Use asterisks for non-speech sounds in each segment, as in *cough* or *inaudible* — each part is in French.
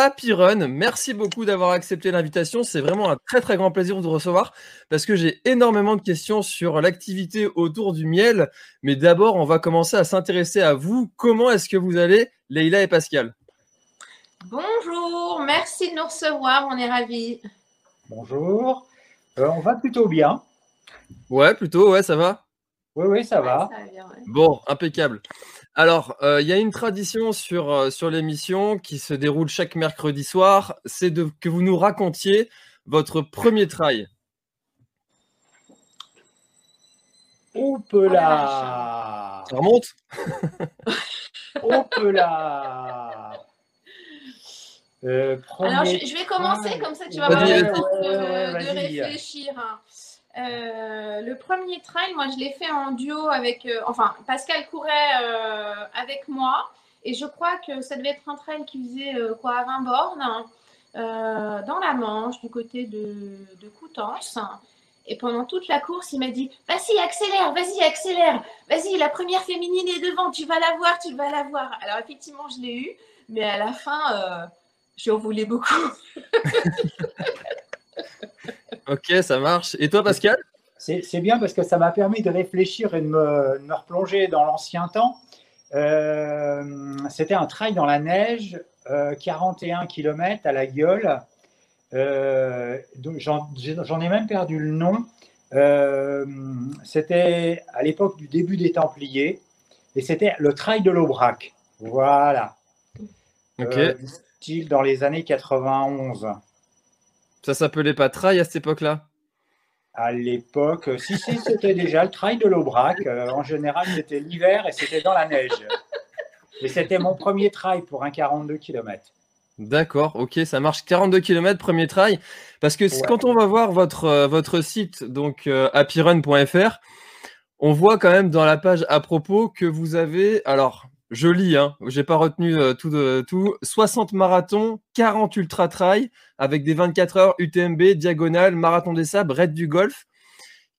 Happy Run. Merci beaucoup d'avoir accepté l'invitation. C'est vraiment un très très grand plaisir de vous recevoir parce que j'ai énormément de questions sur l'activité autour du miel. Mais d'abord, on va commencer à s'intéresser à vous. Comment est-ce que vous allez, Leïla et Pascal? Bonjour, merci de nous recevoir, on est ravis. Bonjour, Euh, on va plutôt bien. Ouais, plutôt, ouais, ça va? Oui, oui, ça va. Ça va bien, ouais. Bon, impeccable. Alors, euh, il y a une tradition sur, euh, sur l'émission qui se déroule chaque mercredi soir, c'est de, que vous nous racontiez votre premier trail. Hop Oh là Ça remonte. *laughs* Hop là Euh, Alors, je, vais commencer, comme ça tu vas avoir le temps de, réfléchir. Euh, le premier trail, moi, je l'ai fait en duo avec. euh, enfin, Pascal courait euh, avec moi. Et je crois que ça devait être un trail qui faisait quoi, 20 bornes, hein, dans la Manche, du côté de, Coutances. Et pendant toute la course, il m'a dit Vas-y, accélère, vas-y, accélère, vas-y, la première féminine est devant, tu vas la voir, tu vas la voir. Alors, effectivement, je l'ai eu, mais à la fin, j'en voulais beaucoup. *laughs* Ok, ça marche. Et toi, Pascal? C'est bien parce que ça m'a permis de réfléchir et de me, de me replonger dans l'ancien temps. Euh, C'était un trail dans la neige, euh, 41 km à la gueule. Euh, J'en ai même perdu le nom. Euh, c'était à l'époque du début des Templiers et c'était le trail de l'Aubrac. Voilà. Ok. Euh, style dans les années 91. Ça s'appelait pas trail à cette époque-là? À l'époque, si, si, c'était déjà le trail de l'Aubrac. Euh, en général, c'était l'hiver et c'était dans la neige. Et c'était mon premier trail pour un 42 km. D'accord, ok, ça marche. 42 km, premier trail. Parce que Ouais. quand on va voir votre, euh, votre site, donc euh, happyrun.fr, on voit quand même dans la page à propos que vous avez, alors, je lis, hein, j'ai pas retenu euh, tout, de, tout. 60 marathons, 40 ultra trail avec des 24 heures UTMB, diagonale, marathon des sables, raid du golf.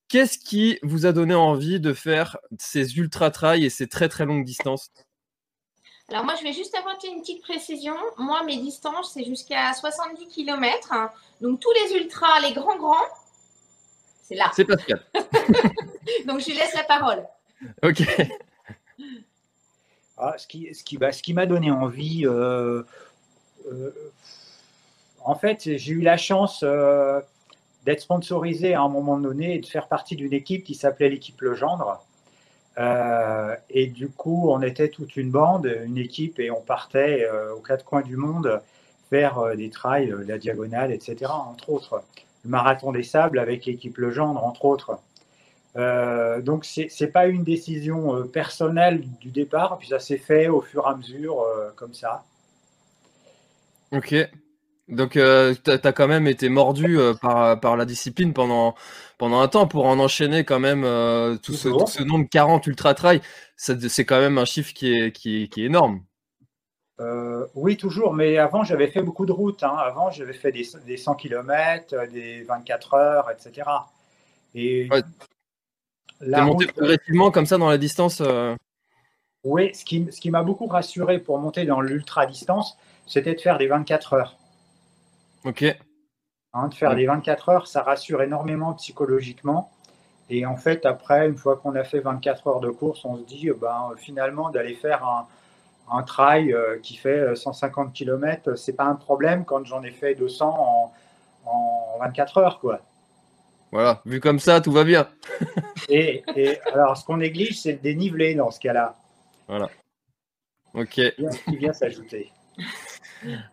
Qu'est-ce qui vous a donné envie de faire ces ultra trail et ces très très longues distances? Alors moi, je vais juste apporter une petite précision. Moi, mes distances, c'est jusqu'à 70 km. Donc tous les ultras, les grands grands, c'est là. C'est Pascal. *laughs* Donc je lui laisse la parole. Ok. Ah, bah, ce qui m'a donné envie, euh, euh, en fait, j'ai eu la chance euh, d'être sponsorisé à un moment donné et de faire partie d'une équipe qui s'appelait l'équipe Legendre. et du coup, on était toute une bande, une équipe, et on partait aux quatre coins du monde faire des trails, la diagonale, etc., entre autres. Le marathon des sables avec l'équipe Legendre, entre autres. Euh, donc, ce n'est pas une décision euh, personnelle du départ, puis ça s'est fait au fur et à mesure, euh, comme ça. Ok. Donc, tu as, quand même été mordu par, par la discipline pendant, pendant un temps pour en enchaîner quand même tout ce, tout, ce, nombre 40 ultra-trail. C'est quand même un chiffre qui est, qui qui est énorme. oui, toujours, mais avant j'avais fait beaucoup de routes. Hein. Avant j'avais fait des, des, 100 km, des 24 heures, etc. Et T'es monté progressivement comme ça dans la distance euh Oui, ce qui, ce qui m'a beaucoup rassuré pour monter dans l'ultra distance, c'était de faire des 24 heures. Ok. Hein, de faire des 24 heures, ça rassure énormément psychologiquement. Et en fait, après, une fois qu'on a fait 24 heures de course, on se dit ben, finalement d'aller faire un, un trail euh, qui fait 150 km, c'est pas un problème quand j'en ai fait 200 en, en 24 heures. quoi. Voilà, vu comme ça, tout va bien. et, alors, ce qu'on néglige, c'est le dénivelé dans ce cas-là. Voilà. Ok. Qui vient s'ajouter.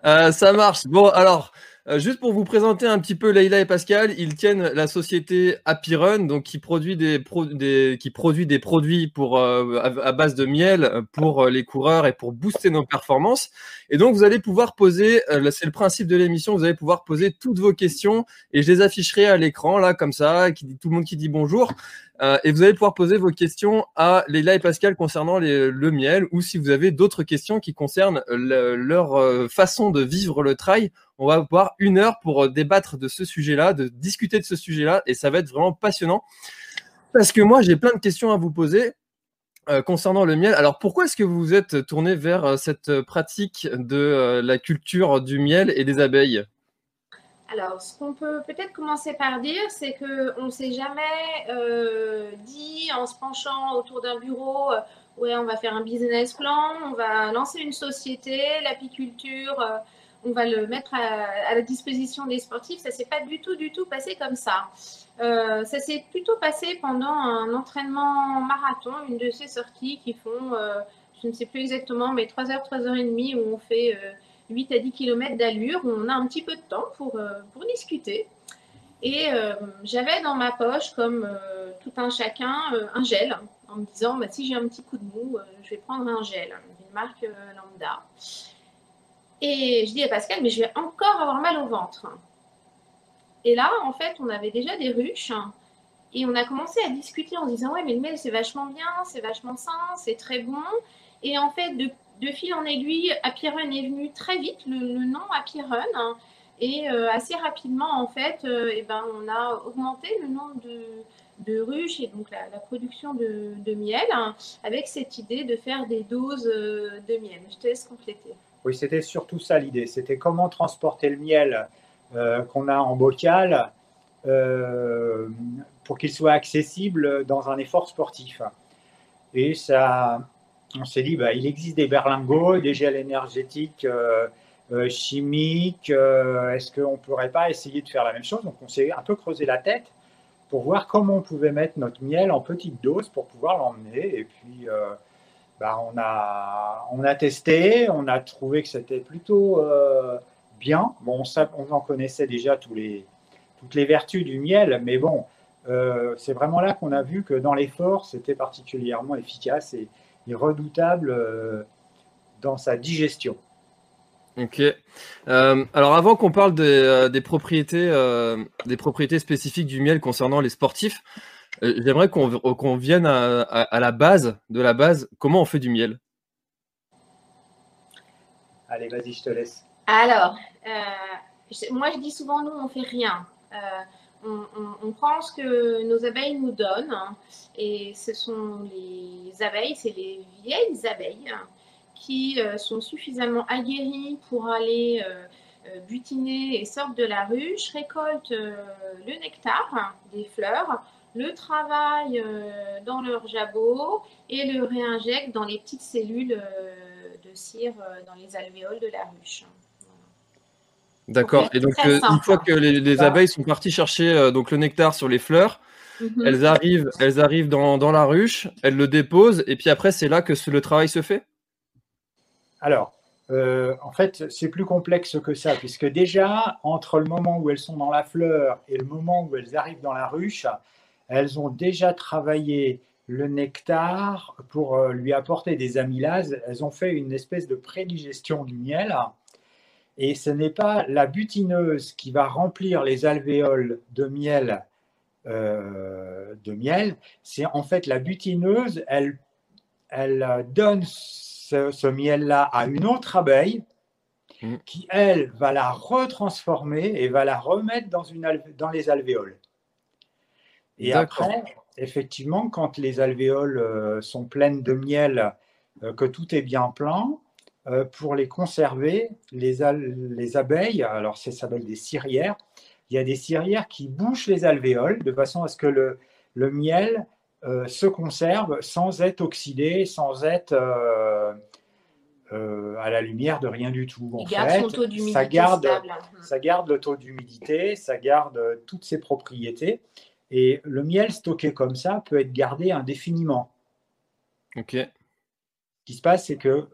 Euh, ça marche. Bon, alors, euh, juste pour vous présenter un petit peu Leïla et Pascal, ils tiennent la société Happy Run, donc qui produit des, qui produit des produits pour euh, à, base de miel pour euh, les coureurs et pour booster nos performances. Et donc vous allez pouvoir poser, c'est le principe de l'émission, vous allez pouvoir poser toutes vos questions et je les afficherai à l'écran là comme ça, qui tout le monde qui dit bonjour. Euh, et vous allez pouvoir poser vos questions à Leila et Pascal concernant le miel ou si vous avez d'autres questions qui concernent leur euh, façon de vivre le trail. On va avoir une heure pour euh, débattre de ce sujet-là, de discuter de ce sujet-là et ça va être vraiment passionnant. Parce que moi, j'ai plein de questions à vous poser. concernant le miel. Alors pourquoi est-ce que vous vous êtes tourné vers cette pratique de la culture du miel et des abeilles? Alors, ce qu'on peut peut-être commencer par dire, c'est qu'on ne s'est jamais euh, dit en se penchant autour d'un bureau, euh, ouais, on va faire un business plan, on va lancer une société, l'apiculture, euh, on va le mettre à, la disposition des sportifs. Ça ne s'est pas du tout, du tout passé comme ça. ça s'est plutôt passé pendant un entraînement marathon, une de ces sorties qui font, je ne sais plus exactement, mais 3 heures, 3 heures et demie où on fait 8 à 10 km d'allure, on a un petit peu de temps pour, euh, pour discuter. Et euh, j'avais dans ma poche, comme euh, tout un chacun, un gel, en me disant, bah, si j'ai un petit coup de mou, je vais prendre un gel, une marque lambda. Et je dis à Pascal, mais je vais encore avoir mal au ventre. Et là, en fait, on avait déjà des ruches. Et on a commencé à discuter en disant, ouais, mais le mail, c'est vachement bien, c'est vachement sain, c'est très bon. Et en fait, de de fil en aiguille, Happy est venu très vite, le, nom Happy. Hein, et euh, assez rapidement, en fait, euh, eh ben, on a augmenté le nombre de, ruches et donc la, production de, miel hein, avec cette idée de faire des doses euh, de miel. Je te laisse compléter. Oui, c'était surtout ça l'idée. C'était comment transporter le miel qu'on a en bocal pour qu'il soit accessible dans un effort sportif. Et ça, on s'est dit, bah, il existe des berlingots, des gels énergétiques euh, euh, chimiques. Euh, est-ce qu'on ne pourrait pas essayer de faire la même chose? Donc, on s'est un peu creusé la tête pour voir comment on pouvait mettre notre miel en petite dose pour pouvoir l'emmener. Et puis, bah, on, a, on a testé, on a trouvé que c'était plutôt bien. Bon, on, en connaissait déjà tous les, toutes les vertus du miel, mais bon, c'est vraiment là qu'on a vu que dans l'effort, c'était particulièrement efficace et, redoutable euh, dans sa digestion. Ok. Euh, alors avant qu'on parle des, euh, propriétés, des propriétés spécifiques du miel concernant les sportifs, j'aimerais qu'on vienne à, la base de la base. Comment on fait du miel? Allez, vas-y, je te laisse. Alors, moi je dis souvent, nous, on fait rien. On, prend ce que nos abeilles nous donnent, hein, et ce sont les abeilles, c'est les vieilles abeilles hein, qui sont suffisamment aguerries pour aller butiner et sortent de la ruche, récoltent le nectar des fleurs, le travaillent dans leur jabot et le réinjectent dans les petites cellules de cire dans les alvéoles de la ruche. D'accord. Et donc, une fois que les, abeilles sont parties chercher donc le nectar sur les fleurs, mhm. elles arrivent, elles arrivent dans, dans, la ruche, elles le déposent, et puis après, c'est là que le travail se fait? Alors, euh, en fait, c'est plus complexe que ça, puisque déjà, entre le moment où elles sont dans la fleur et le moment où elles arrivent dans la ruche, elles ont déjà travaillé le nectar pour euh, lui apporter des amylases. Elles ont fait une espèce de prédigestion du miel. Et ce n'est pas la butineuse qui va remplir les alvéoles de miel, euh, de miel. C'est en fait la butineuse, elle, elle donne ce, miel-là à une autre abeille mm. qui, elle, va la retransformer et va la remettre dans, une dans les alvéoles. Et après, effectivement, quand les alvéoles euh, sont pleines de miel, euh, que tout est bien plein, euh, pour les conserver, les, les abeilles, alors ça s'appelle des cirières, il y a des cirières qui bouchent les alvéoles de façon à ce que le, le miel euh, se conserve sans être oxydé, sans être euh, euh, à la lumière de rien du tout. En garde taux ça garde, ça garde le taux d'humidité, ça garde toutes ses propriétés. Et le miel stocké comme ça peut être gardé indéfiniment. Ok. Qui se passe, c'est que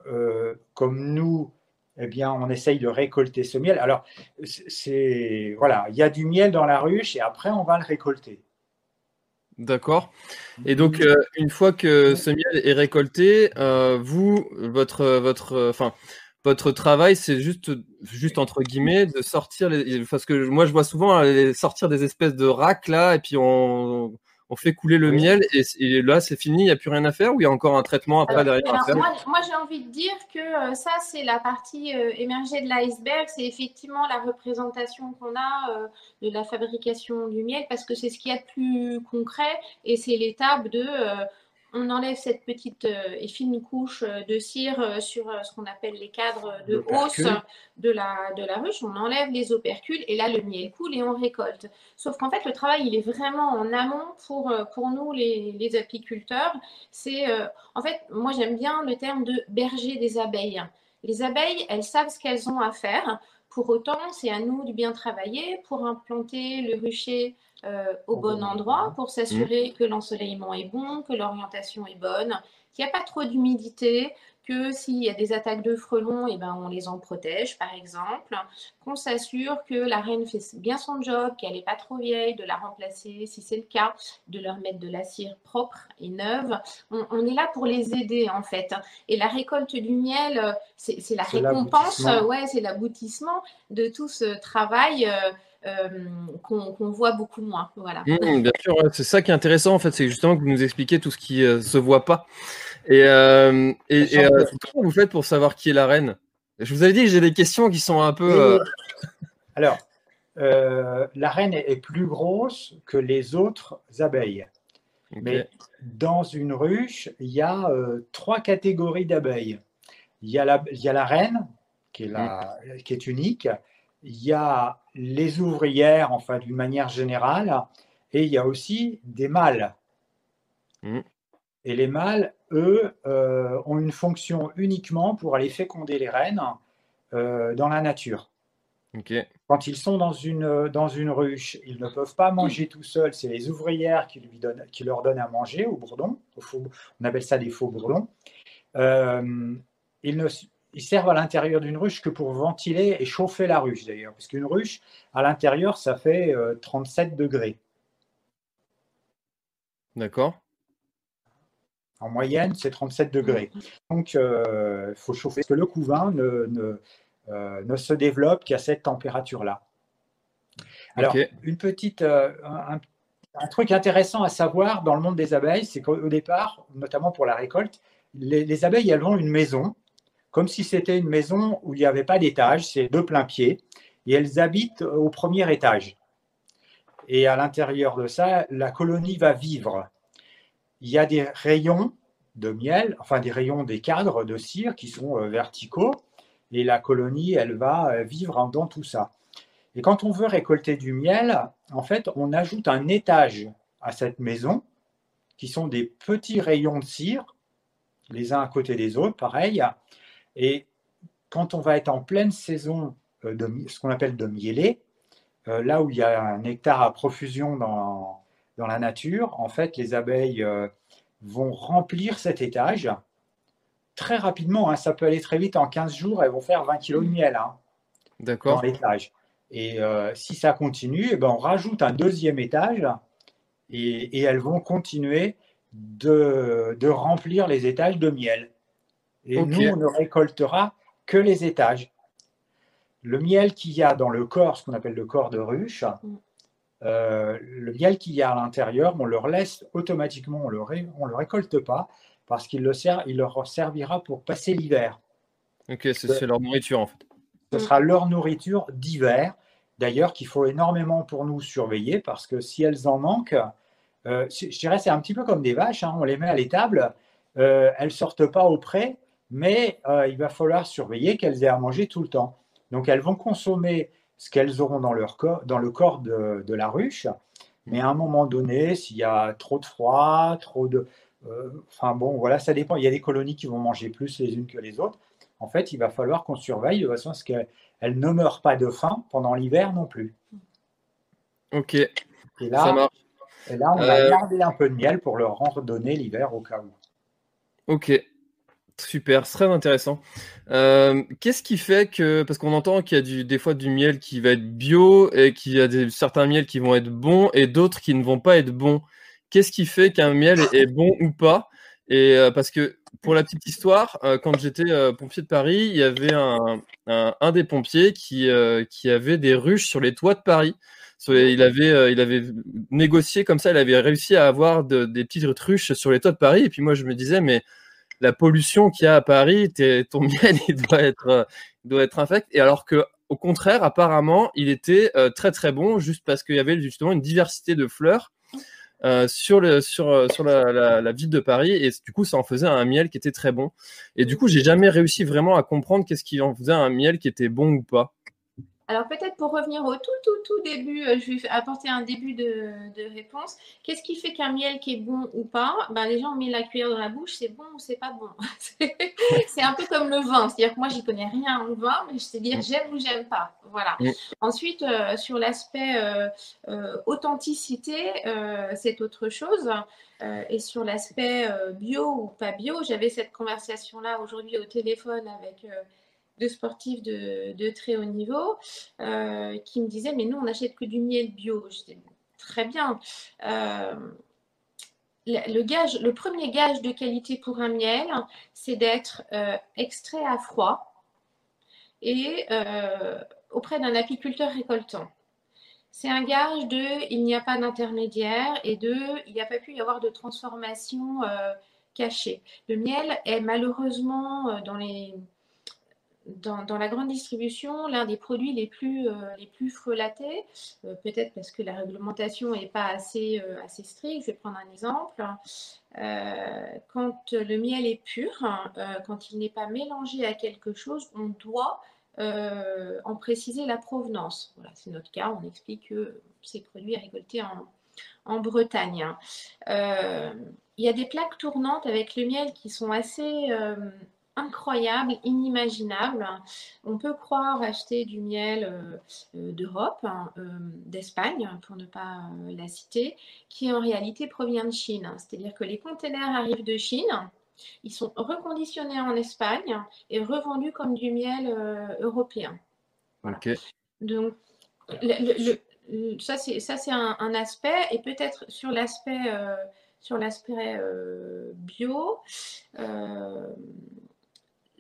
comme nous, eh bien, on essaye de récolter ce miel. Alors, c'est voilà, il y a du miel dans la ruche et après on va le récolter. D'accord. Et donc, euh, une fois que ce miel est récolté, euh, vous, votre, votre, enfin, votre travail, c'est juste, juste entre guillemets, de sortir les, parce que moi, je vois souvent sortir des espèces de racks là, et puis on, on fait couler le miel et, là c'est fini, il n'y a plus rien à faire ou il y a encore un traitement après derrière Moi, j'ai envie de dire que euh, ça c'est la partie euh, émergée de l'iceberg, c'est effectivement la représentation qu'on a euh, de la fabrication du miel parce que c'est ce qu'il y a de plus concret et c'est l'étape de on enlève cette petite euh, et fine couche euh, de cire euh, sur ce qu'on appelle les cadres de hausse de la, de la ruche. On enlève les opercules et là, le miel coule et on récolte. Sauf qu'en fait, le travail, il est vraiment en amont pour, pour nous, les, les apiculteurs. C'est, en fait, moi, j'aime bien le terme de berger des abeilles. Les abeilles, elles savent ce qu'elles ont à faire. Pour autant, c'est à nous de bien travailler pour implanter le rucher euh, au bon endroit pour s'assurer mmh. que l'ensoleillement est bon, que l'orientation est bonne, qu'il n'y a pas trop d'humidité, que s'il y a des attaques de frelons, et eh ben, on les en protège, par exemple, qu'on s'assure que la reine fait bien son job, qu'elle n'est pas trop vieille, de la remplacer si c'est le cas, de leur mettre de la cire propre et neuve. On, est là pour les aider, en fait. Et la récolte du miel, c'est la récompense, ouais, c'est l'aboutissement de tout ce travail. Euh, euh, qu'on voit beaucoup moins. Voilà. Mmh, bien sûr, c'est ça qui est intéressant en fait, c'est justement que vous nous expliquez tout ce qui ne euh, se voit pas. Et, euh, comment vous faites pour savoir qui est la reine? Je vous avais dit que j'ai des questions qui sont un peu. Alors, la reine est, plus grosse que les autres abeilles. Mais dans une ruche, il y a trois catégories d'abeilles. Il, y a la, il y a la reine, qui est, la, qui est unique il y a les ouvrières, enfin d'une manière générale, et il y a aussi des mâles. Mm. Et les mâles, eux, euh, ont une fonction uniquement pour aller féconder les reines euh, dans la nature. Quand ils sont dans une, dans une ruche, ils ne peuvent pas manger tout seuls. C'est les ouvrières qui, lui donnent, qui leur donnent à manger au bourdon. on appelle ça des faux bourdons. Euh, ils ne, ils servent à l'intérieur d'une ruche que pour ventiler et chauffer la ruche d'ailleurs, parce qu'une ruche, à l'intérieur, ça fait 37 euh, degrés. D'accord. En moyenne, c'est 37 degrés. Donc, il euh, faut chauffer, parce que le couvain ne, ne, euh, se développe qu'à cette température-là. Alors, une petite, un, truc intéressant à savoir dans le monde des abeilles, c'est qu'au départ, notamment pour la récolte, les, les abeilles, elles ont une maison comme si c'était une maison où il n'y avait pas d'étage, c'est deux plein pieds, et elles habitent au premier étage. Et à l'intérieur de ça, la colonie va vivre. Il y a des rayons de miel, enfin des rayons des cadres de cire qui sont euh, verticaux, et la colonie, elle va euh, vivre dans tout ça. Et quand on veut récolter du miel, en fait, on ajoute un étage à cette maison, qui sont des petits rayons de cire, les uns à côté des autres, pareil. Et quand on va être en pleine saison euh, de ce qu'on appelle de mielé, là où il y a un nectar à profusion dans, dans la nature, en fait, les abeilles vont remplir cet étage très rapidement. Hein. ça peut aller très vite. En 15 jours, elles vont faire 20 kg de miel hein, dans l'étage. Et euh, si ça continue, eh ben, on rajoute un deuxième étage et, elles vont continuer de, remplir les étages de miel. Et nous, on ne récoltera que les étages. Le miel qu'il y a dans le corps, ce qu'on appelle le corps de ruche, mm. Euh, le miel qu'il y a à l'intérieur, on leur laisse automatiquement, on ne le, récolte pas parce qu'il le sert, il leur servira pour passer l'hiver. Ok, c'est leur nourriture en fait. Ce sera leur nourriture d'hiver, d'ailleurs qu'il faut énormément pour nous surveiller parce que si elles en manquent, euh, je dirais c'est un petit peu comme des vaches, hein, on les met à l'étable, euh, elles ne sortent pas au pré, mais il va falloir surveiller qu'elles aient à manger tout le temps. Donc elles vont consommer ce qu'elles auront dans, leur corps, dans le corps de, la ruche. Mais à un moment donné, s'il y a trop de froid, trop de... Euh, enfin bon, voilà, ça dépend. Il y a des colonies qui vont manger plus les unes que les autres. En fait, il va falloir qu'on surveille de façon à ce qu'elles ne meurent pas de faim pendant l'hiver non plus. Ok. Et là, ça marche. Et là, on va euh, garder un peu de miel pour leur en redonner l'hiver au cas où. Ok. Super, très intéressant. Euh, qu'est-ce qui fait que, parce qu'on entend qu'il y a du, des fois du miel qui va être bio et qu'il y a des, certains miels qui vont être bons et d'autres qui ne vont pas être bons. Qu'est-ce qui fait qu'un miel est, bon ou pas? Et euh, parce que pour la petite histoire, euh, quand j'étais pompier de Paris, il y avait un, des pompiers qui, qui avait des ruches sur les toits de Paris. Il avait, il avait négocié comme ça, il avait réussi à avoir des petites ruches sur les toits de Paris. Et puis moi, je me disais, mais la pollution qu'il y a à Paris, ton *laughs* miel il doit être euh, être infect. Et alors que au contraire, apparemment, il était euh, très très bon, juste parce qu'il y avait justement une diversité de fleurs euh, sur la, ville de Paris et du coup ça en faisait un miel qui était très bon. Et du coup, j'ai jamais réussi vraiment à comprendre qu'est-ce qui en faisait un miel qui était bon ou pas. Alors peut-être pour revenir au tout, tout, tout début, euh, je vais apporter un début de, réponse. Qu'est-ce qui fait qu'un miel qui est bon ou pas ben, Les gens mettent la cuillère dans la bouche, c'est bon ou c'est pas bon? *laughs* c'est un peu comme le vin. C'est-à-dire que moi, j'y connais rien en vin, mais je sais dire j'aime ou j'aime pas. Voilà. Ensuite, euh, sur l'aspect euh, authenticité, c'est autre chose. et sur l'aspect bio ou pas bio, j'avais cette conversation-là aujourd'hui au téléphone avec de sportifs de, très haut niveau euh, qui me disaient mais nous on n'achète que du miel bio. J'étais très bien. Euh, le, gage, le premier gage de qualité pour un miel, c'est d'être euh, extrait à froid et auprès d'un apiculteur récoltant. C'est un gage de il n'y a pas d'intermédiaire et de il n'y a pas pu y avoir de transformation cachée. Le miel est malheureusement dans les dans, la grande distribution, l'un des produits les plus, euh, les plus frelatés, euh, peut-être parce que la réglementation n'est pas assez, euh, assez stricte. Je vais prendre un exemple. quand le miel est pur, quand il n'est pas mélangé à quelque chose, on doit en préciser la provenance. Voilà, c'est notre cas. On explique que ces produits récoltés en, en Bretagne. Il y a des plaques tournantes avec le miel qui sont assez incroyable, inimaginable. On peut croire acheter du miel euh, euh, d'Europe, hein, euh, d'Espagne, pour ne pas la citer, qui en réalité provient de Chine. C'est-à-dire que les containers arrivent de Chine, ils sont reconditionnés en Espagne et revendus comme du miel européen. Donc, ça c'est un, aspect et peut-être sur l'aspect sur l'aspect bio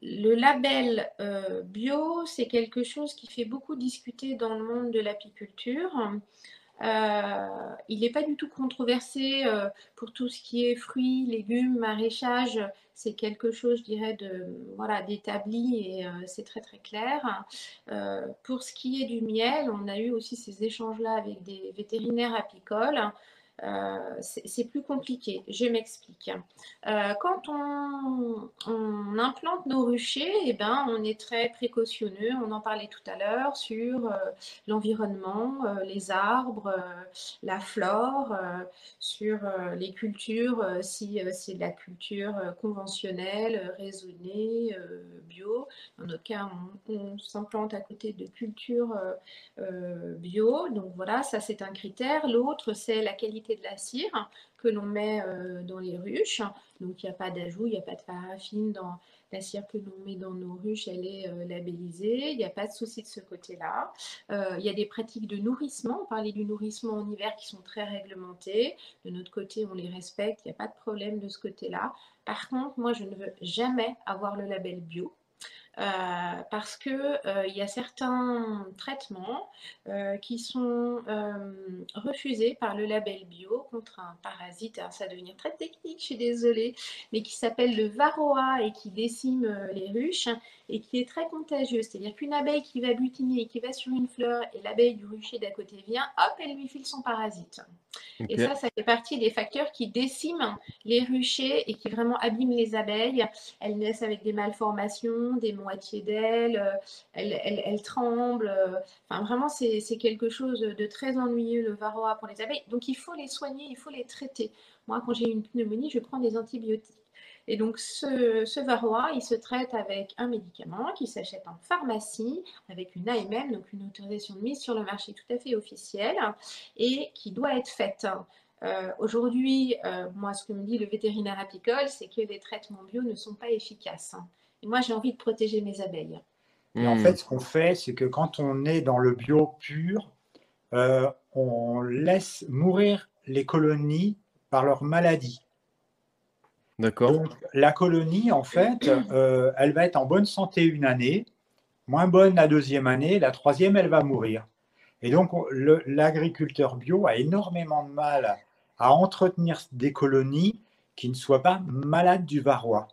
le label euh, bio, c'est quelque chose qui fait beaucoup discuter dans le monde de l'apiculture. il n'est pas du tout controversé pour tout ce qui est fruits, légumes, maraîchage. C'est quelque chose, je dirais, d'établi et c'est très très clair. pour ce qui est du miel, on a eu aussi ces échanges-là avec des vétérinaires apicoles. Euh, c'est plus compliqué. Je m'explique. Euh, quand on, implante nos ruchers, eh ben, on est très précautionneux. On en parlait tout à l'heure sur euh, l'environnement, les arbres, la flore, sur les cultures, si c'est de la culture conventionnelle, raisonnée, bio. Dans notre cas, on, on s'implante à côté de cultures bio. Donc voilà, ça c'est un critère. L'autre, c'est la qualité de la cire que l'on met euh, dans les ruches. Donc il n'y a pas d'ajout, il n'y a pas de paraffine dans la cire que l'on met dans nos ruches, elle est euh, labellisée, il n'y a pas de souci de ce côté-là. Euh, il y a des pratiques de nourrissement, on parlait du nourrissement en hiver qui sont très réglementées. De notre côté, on les respecte, il n'y a pas de problème de ce côté-là. Par contre, moi, je ne veux jamais avoir le label bio. Euh, parce que euh, il y a certains traitements euh, qui sont refusés par le label bio contre un parasite. Ça va devenir très technique, je suis désolée, mais qui s'appelle le varroa et qui décime les ruches et qui est très contagieux. C'est-à-dire qu'une abeille qui va butiner et qui va sur une fleur et l'abeille du rucher d'à côté vient, hop, elle lui file son parasite. Et ça, ça fait partie des facteurs qui déciment les ruchers et qui vraiment abîment les abeilles. Elles naissent avec des malformations, des moitié d'elle, euh, elle, tremble. Euh, enfin, vraiment, c'est quelque chose de très ennuyeux, le varroa pour les abeilles. Donc, il faut les soigner, il faut les traiter. Moi, quand j'ai une pneumonie, je prends des antibiotiques. Et donc, ce, varroa, il se traite avec un médicament qui s'achète en pharmacie, avec une AMM, donc une autorisation de mise sur le marché tout à fait officielle, et qui doit être faite. Euh, aujourd'hui, moi, ce que me dit le vétérinaire apicole, c'est que les traitements bio ne sont pas efficaces. Et moi, j'ai envie de protéger mes abeilles. Et en hmm. fait, ce qu'on fait, c'est que quand on est dans le bio pur, euh, on laisse mourir les colonies par leur maladie. D'accord. La colonie, en fait, euh, elle va être en bonne santé une année, moins bonne la deuxième année, la troisième, elle va mourir. Et donc, l'agriculteur bio a énormément de mal à entretenir des colonies qui ne soient pas malades du varroa.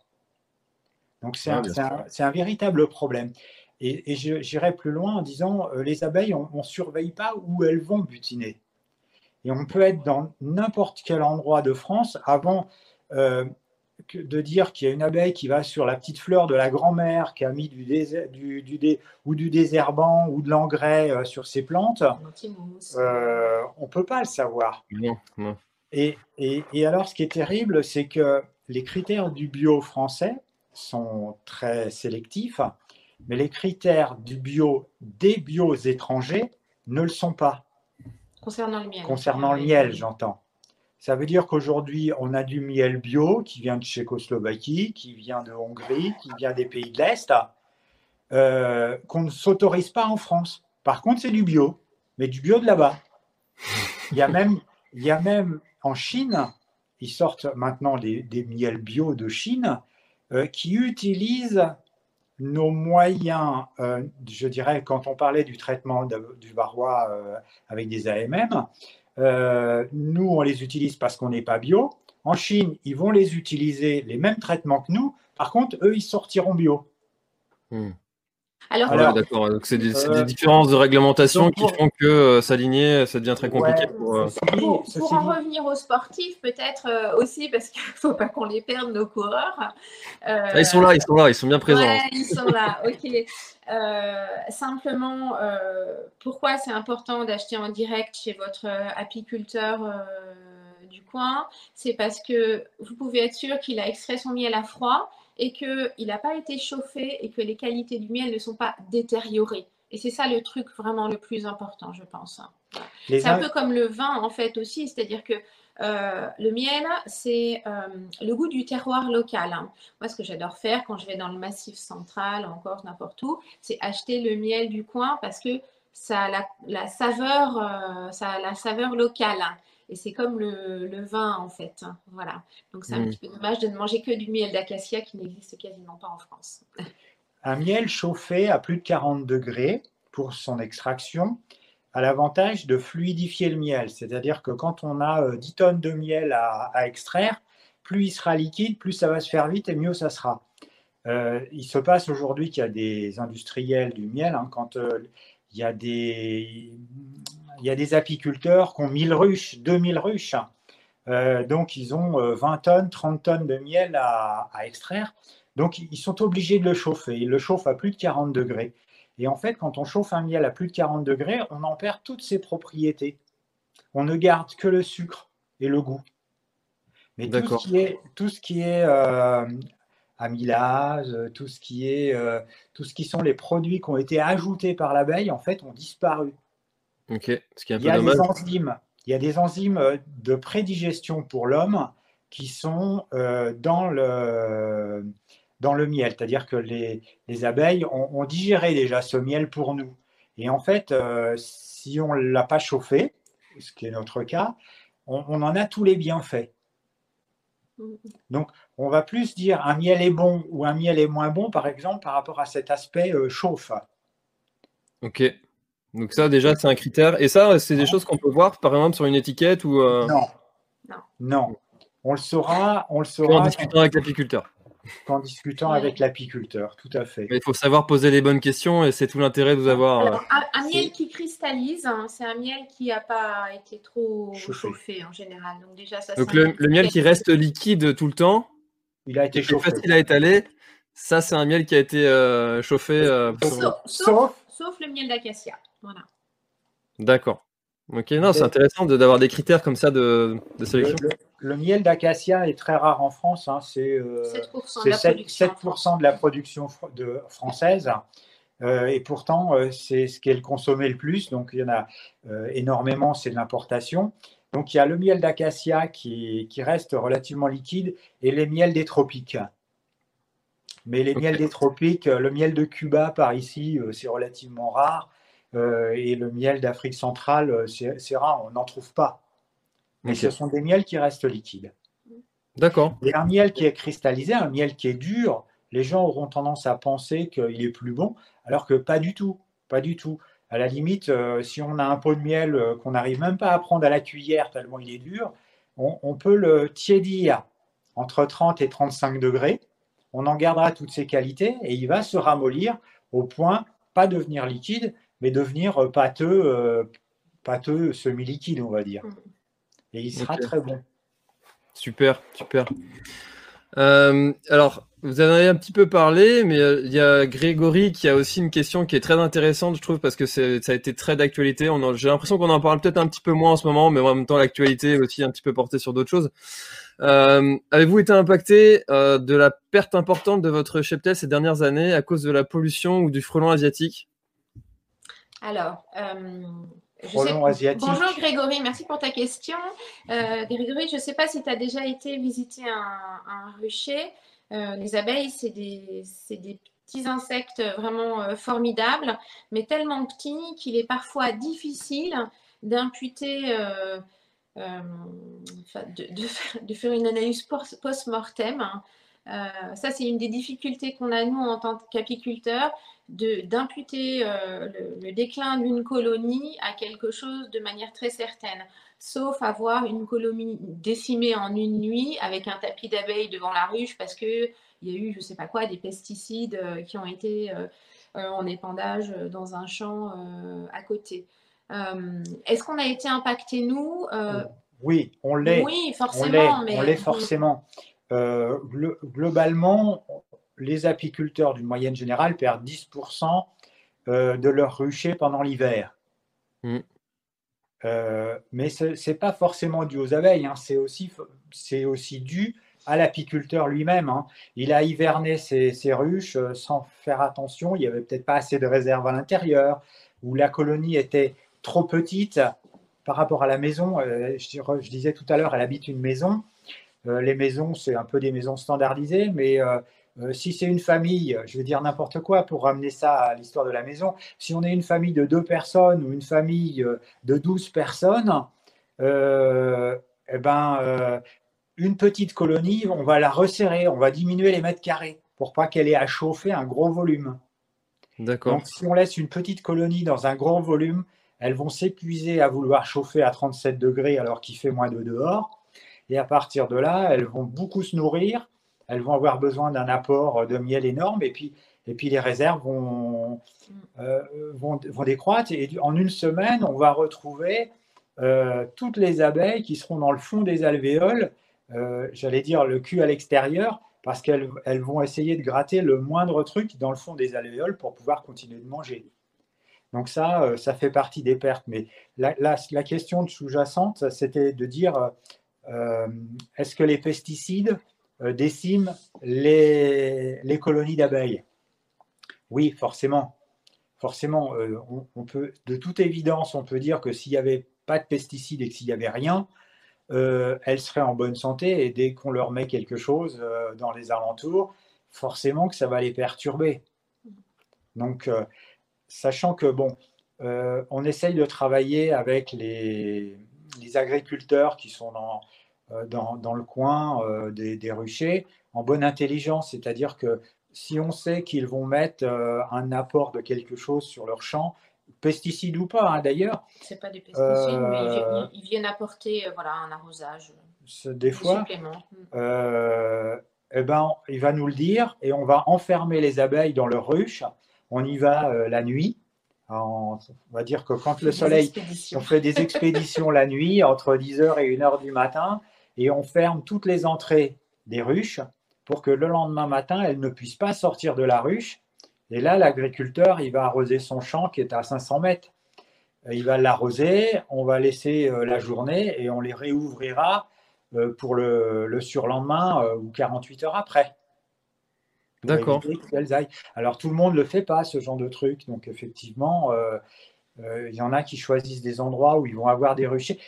Donc c'est un, véritable problème. Et, j'irai plus loin en disant, euh, les abeilles, on ne surveille pas où elles vont butiner. Et on peut être dans n'importe quel endroit de France avant euh, de dire qu'il y a une abeille qui va sur la petite fleur de la grand-mère, qui a mis du, du, ou du désherbant ou de l'engrais euh, sur ses plantes. on ne peut pas le savoir. Et, et alors, ce qui est terrible, c'est que les critères du bio français, sont très sélectifs, mais les critères du bio des bios étrangers ne le sont pas. Concernant le miel. Concernant le miel, j'entends. Ça veut dire qu'aujourd'hui, on a du miel bio qui vient de Tchécoslovaquie, qui vient de Hongrie, qui vient des pays de l'Est, euh, qu'on ne s'autorise pas en France. Par contre, c'est du bio, mais du bio de là-bas. Il y a même, il y a même en Chine, ils sortent maintenant des, miels bio de Chine euh, qui utilisent nos moyens, euh, je dirais, quand on parlait du traitement du varroa avec des AMM, nous, on les utilise parce qu'on n'est pas bio. En Chine, ils vont les utiliser, les mêmes traitements que nous. Par contre, eux, ils sortiront bio. Hmm. Alors, ah d'accord. Donc c'est des, des, différences de réglementation qui font que euh, s'aligner, ça devient très compliqué. pour, euh, pour, en revenir aux sportifs, peut-être euh, aussi, parce qu'il ne *laughs* faut pas qu'on les perde, nos coureurs. Ah, ils sont là, ils sont là, ils sont bien présents. Ouais, ils sont là, *laughs* ok. simplement, pourquoi c'est important d'acheter en direct chez votre apiculteur du coin? C'est parce que vous pouvez être sûr qu'il a extrait son miel à froid et qu'il n'a pas été chauffé et que les qualités du miel ne sont pas détériorées. Et c'est ça le truc vraiment le plus important, je pense. C'est un peu comme le vin, en fait, aussi. C'est-à-dire que euh, le miel, c'est euh, le goût du terroir local. Hein. Moi, ce que j'adore faire quand je vais dans le massif central, encore n'importe où, c'est acheter le miel du coin parce que ça a la, saveur, euh, ça a la saveur locale. Et c'est comme le, vin, en fait. Hein. Voilà. Donc, c'est un mm. petit peu dommage de ne manger que du miel d'acacia qui n'existe quasiment pas en France. *laughs* Un miel chauffé à plus de 40 degrés pour son extraction a l'avantage de fluidifier le miel. C'est-à-dire que quand on a 10 tonnes de miel à, extraire, plus il sera liquide, plus ça va se faire vite et mieux ça sera. il se passe aujourd'hui qu'il y a des industriels du miel, hein, quand il y a des il y a des apiculteurs qui ont 1000 ruches, 2000 ruches. Euh, donc, ils ont 20 euh, tonnes, 30 tonnes de miel à, extraire. Donc, ils sont obligés de le chauffer. Ils le chauffent à plus de 40 degrés. Et en fait, quand on chauffe un miel à plus de 40 degrés, on en perd toutes ses propriétés. On ne garde que le sucre et le goût. Mais tout ce qui est, tout ce qui est euh, amylase, tout ce qui est, tout ce qui sont les produits qui ont été ajoutés par l'abeille, en fait, ont disparu. Ok, ce qui est un il, y a des enzymes, il y a des enzymes euh, de prédigestion pour l'homme qui sont euh, dans, le, dans le miel, c'est-à-dire que les, les abeilles ont, digéré déjà ce miel pour nous. Et en fait, euh, si on ne l'a pas chauffé, ce qui est notre cas, on, on, en a tous les bienfaits. Donc, on va plus dire un miel est bon ou un miel est moins bon, par exemple, par rapport à cet aspect chauffe. Ok. Donc ça, déjà, c'est un critère. Et ça, c'est des choses qu'on peut voir, par exemple, sur une étiquette ou euh, non. non. On le saura, on le saura en discutant avec l'apiculteur. En discutant avec l'apiculteur, tout à fait. Mais il faut savoir poser les bonnes questions et c'est tout l'intérêt de vous avoir. Euh, un, miel qui cristallise, hein, c'est un miel qui n'a pas été trop chauffé. en général. Donc déjà, ça. Donc le, miel qui reste liquide tout le temps. Il a été chauffé. Facile à étaler. Ça, c'est un miel qui a été euh, chauffé. sauf, sauf le miel d'acacia. Voilà. D'accord. Ok, non, c'est intéressant d'avoir des critères comme ça de, sélection. Le, miel d'acacia est très rare en France. Hein, c'est 7%, euh, de la production de, française. Euh, et pourtant, euh, c'est ce qui est le consommé le plus. Donc, il y en a énormément, c'est de l'importation. Donc, il y a le miel d'acacia qui, qui, reste relativement liquide et les miels des tropiques. Mais les miels des tropiques, le miel de Cuba par ici, c'est relativement rare. Euh, et le miel d'Afrique centrale, euh, c'est rare, on n'en trouve pas. Mais ce sont des miels qui restent liquides. D'accord. Et un miel qui est cristallisé, un miel qui est dur, les gens auront tendance à penser qu'il est plus bon, alors que pas du tout. Pas du tout. À la limite, euh, si on a un pot de miel qu'on n'arrive même pas à prendre à la cuillère tellement il est dur, on, on, peut le tiédir entre 30 et 35 degrés. On en gardera toutes ses qualités et il va se ramollir au point, pas devenir liquide, mais devenir euh, pâteux, euh, pâteux semi-liquide, on va dire. Mm. Et il sera très bon. Super, super. Euh, alors, vous en avez un petit peu parlé, mais il y a Grégory qui a aussi une question qui est très intéressante, je trouve, parce que ça a été très d'actualité. J'ai l'impression qu'on en parle peut-être un petit peu moins en ce moment, mais en même temps, l'actualité est aussi un petit peu portée sur d'autres choses. Avez-vous été impacté de la perte importante de votre cheptel ces dernières années à cause de la pollution ou du frelon asiatique? Alors, euh, Bonjour Grégory, merci pour ta question. Euh, Grégory, je ne sais pas si tu as déjà été visiter un, rucher. Euh, les abeilles, c'est des, petits insectes vraiment formidables, mais tellement petits qu'il est parfois difficile d'imputer, de, faire une analyse post-mortem. Ça, c'est une des difficultés qu'on a, nous, en tant qu'apiculteurs, d'imputer euh, le, déclin d'une colonie à quelque chose de manière très certaine, sauf avoir une colonie décimée en une nuit avec un tapis d'abeilles devant la ruche parce qu'il y a eu, je ne sais pas quoi, des pesticides euh, qui ont été euh, en épandage dans un champ à côté. Est-ce qu'on a été impacté, nous? Oui, on l'est. Oui, forcément. On l'est forcément. Globalement, les apiculteurs d'une moyenne générale perdent 10% euh, de leur rucher pendant l'hiver. Mm. Euh, mais ce n'est pas forcément dû aux abeilles, hein. c'est aussi, aussi dû à l'apiculteur lui-même. Hein. Il a hiverné ses, ruches euh, sans faire attention, il n'y avait peut-être pas assez de réserve à l'intérieur, ou la colonie était trop petite par rapport à la maison. je, je, disais tout à l'heure, elle habite une maison. Les maisons, c'est un peu des maisons standardisées, mais euh, si c'est une famille, je vais dire n'importe quoi pour ramener ça à l'histoire de la maison, si on est une famille de deux personnes ou une famille euh, de douze personnes, euh, eh ben, une petite colonie, on va la resserrer, on va diminuer les mètres carrés pour pas qu'elle ait à chauffer un gros volume. D'accord. Donc si on laisse une petite colonie dans un gros volume, elles vont s'épuiser à vouloir chauffer à 37 degrés alors qu'il fait moins de dehors. Et à partir de là, elles vont beaucoup se nourrir, elles vont avoir besoin d'un apport de miel énorme, et puis, et puis les réserves vont, euh, vont, vont, décroître. Et en une semaine, on va retrouver euh, toutes les abeilles qui seront dans le fond des alvéoles, euh, j'allais dire le cul à l'extérieur, parce qu'elles elles vont essayer de gratter le moindre truc dans le fond des alvéoles pour pouvoir continuer de manger. Donc ça, ça fait partie des pertes. Mais la, la, la question sous-jacente, c'était de dire est-ce que les pesticides euh, déciment les, les colonies d'abeilles? Oui, forcément. Forcément, euh, on, peut, de toute évidence, on peut dire que s'il n'y avait pas de pesticides et que s'il n'y avait rien, elles seraient en bonne santé et dès qu'on leur met quelque chose dans les alentours, forcément que ça va les perturber. Donc, sachant que, bon, on essaye de travailler avec les, les agriculteurs qui sont dans, euh, dans, le coin euh, des, ruchers en bonne intelligence, c'est-à-dire que si on sait qu'ils vont mettre euh, un apport de quelque chose sur leur champ, pesticides ou pas hein, d'ailleurs. C'est pas des pesticides, mais ils, viennent apporter voilà, un arrosage. Des fois, eh ben, il va nous le dire et on va enfermer les abeilles dans leur ruche. On y va la nuit on va dire que quand le soleil, on fait des expéditions la nuit entre 10h et 1h du matin et on ferme toutes les entrées des ruches pour que le lendemain matin, elles ne puissent pas sortir de la ruche. Et là, l'agriculteur, il va arroser son champ qui est à 500 mètres. Il va l'arroser, on va laisser euh, la journée et on les réouvrira euh, pour le, surlendemain euh, ou 48 heures après. D'accord. Alors tout le monde ne le fait pas, ce genre de truc. Donc effectivement, euh, euh, il y en a qui choisissent des endroits où ils vont avoir des ruchers.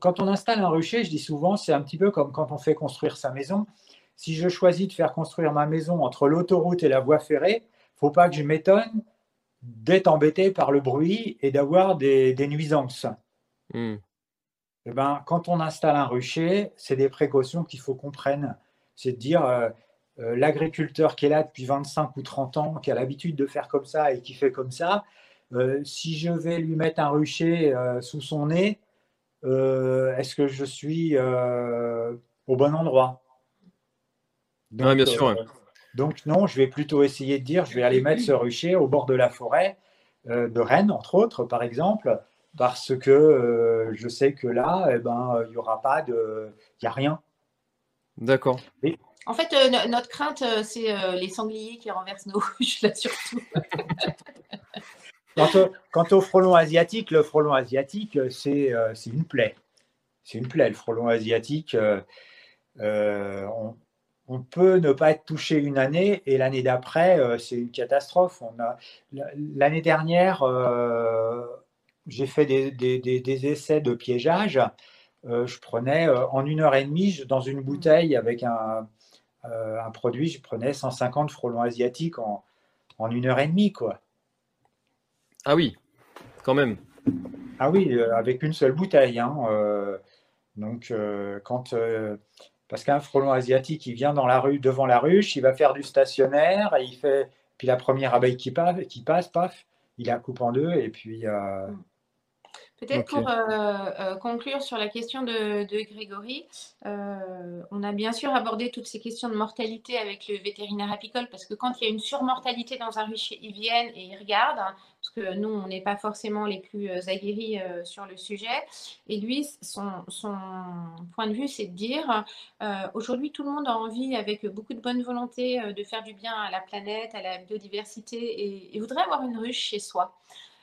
quand on installe un rucher, je dis souvent, c'est un petit peu comme quand on fait construire sa maison. Si je choisis de faire construire ma maison entre l'autoroute et la voie ferrée, faut pas que je m'étonne d'être embêté par le bruit et d'avoir des, nuisances. Hmm. Eh ben, quand on installe un rucher, c'est des précautions qu'il faut qu'on prenne. C'est de dire, euh, euh, l'agriculteur qui est là depuis 25 ou 30 ans, qui a l'habitude de faire comme ça et qui fait comme ça, euh, si je vais lui mettre un rucher euh, sous son nez, est-ce que je suis au bon endroit? Donc, bien sûr. donc non, je vais plutôt essayer de dire, je vais aller mettre ce rucher au bord de la forêt de Rennes, entre autres, par exemple, parce que je sais que là, eh ben, il n'y aura pas de, il n'y a rien. D'accord. En fait, euh, notre crainte, euh, c'est euh, les sangliers qui renversent nos *laughs* ruches, là, surtout. quant, au, frelon asiatique, le frelon asiatique, c'est une plaie. C'est une plaie, le frelon asiatique. On, peut ne pas être touché une année et l'année d'après, c'est une catastrophe. L'année dernière, j'ai fait des, des, essais de piégeage. je prenais en une heure et demie dans une bouteille avec un, euh, un produit, je prenais 150 frelons asiatiques en, une heure et demie, quoi. Ah oui, quand même. Ah oui, euh, avec une seule bouteille. Hein, euh, donc, quand. parce qu'un frelon asiatique, il vient dans la rue, devant la ruche, il va faire du stationnaire, et il fait. Puis la première abeille qui passe, qui passe paf, il la coupe en deux, et puis. Mm. Peut-être pour euh, euh, conclure sur la question de, Grégory, euh, on a bien sûr abordé toutes ces questions de mortalité avec le vétérinaire apicole parce que quand il y a une surmortalité dans un rucher, ils viennent et ils regardent, hein, parce que nous, on n'est pas forcément les plus aguerris sur le sujet. Et lui, son, point de vue, c'est de dire, aujourd'hui, tout le monde a envie, avec beaucoup de bonne volonté, de faire du bien à la planète, à la biodiversité, et, et voudrait avoir une ruche chez soi.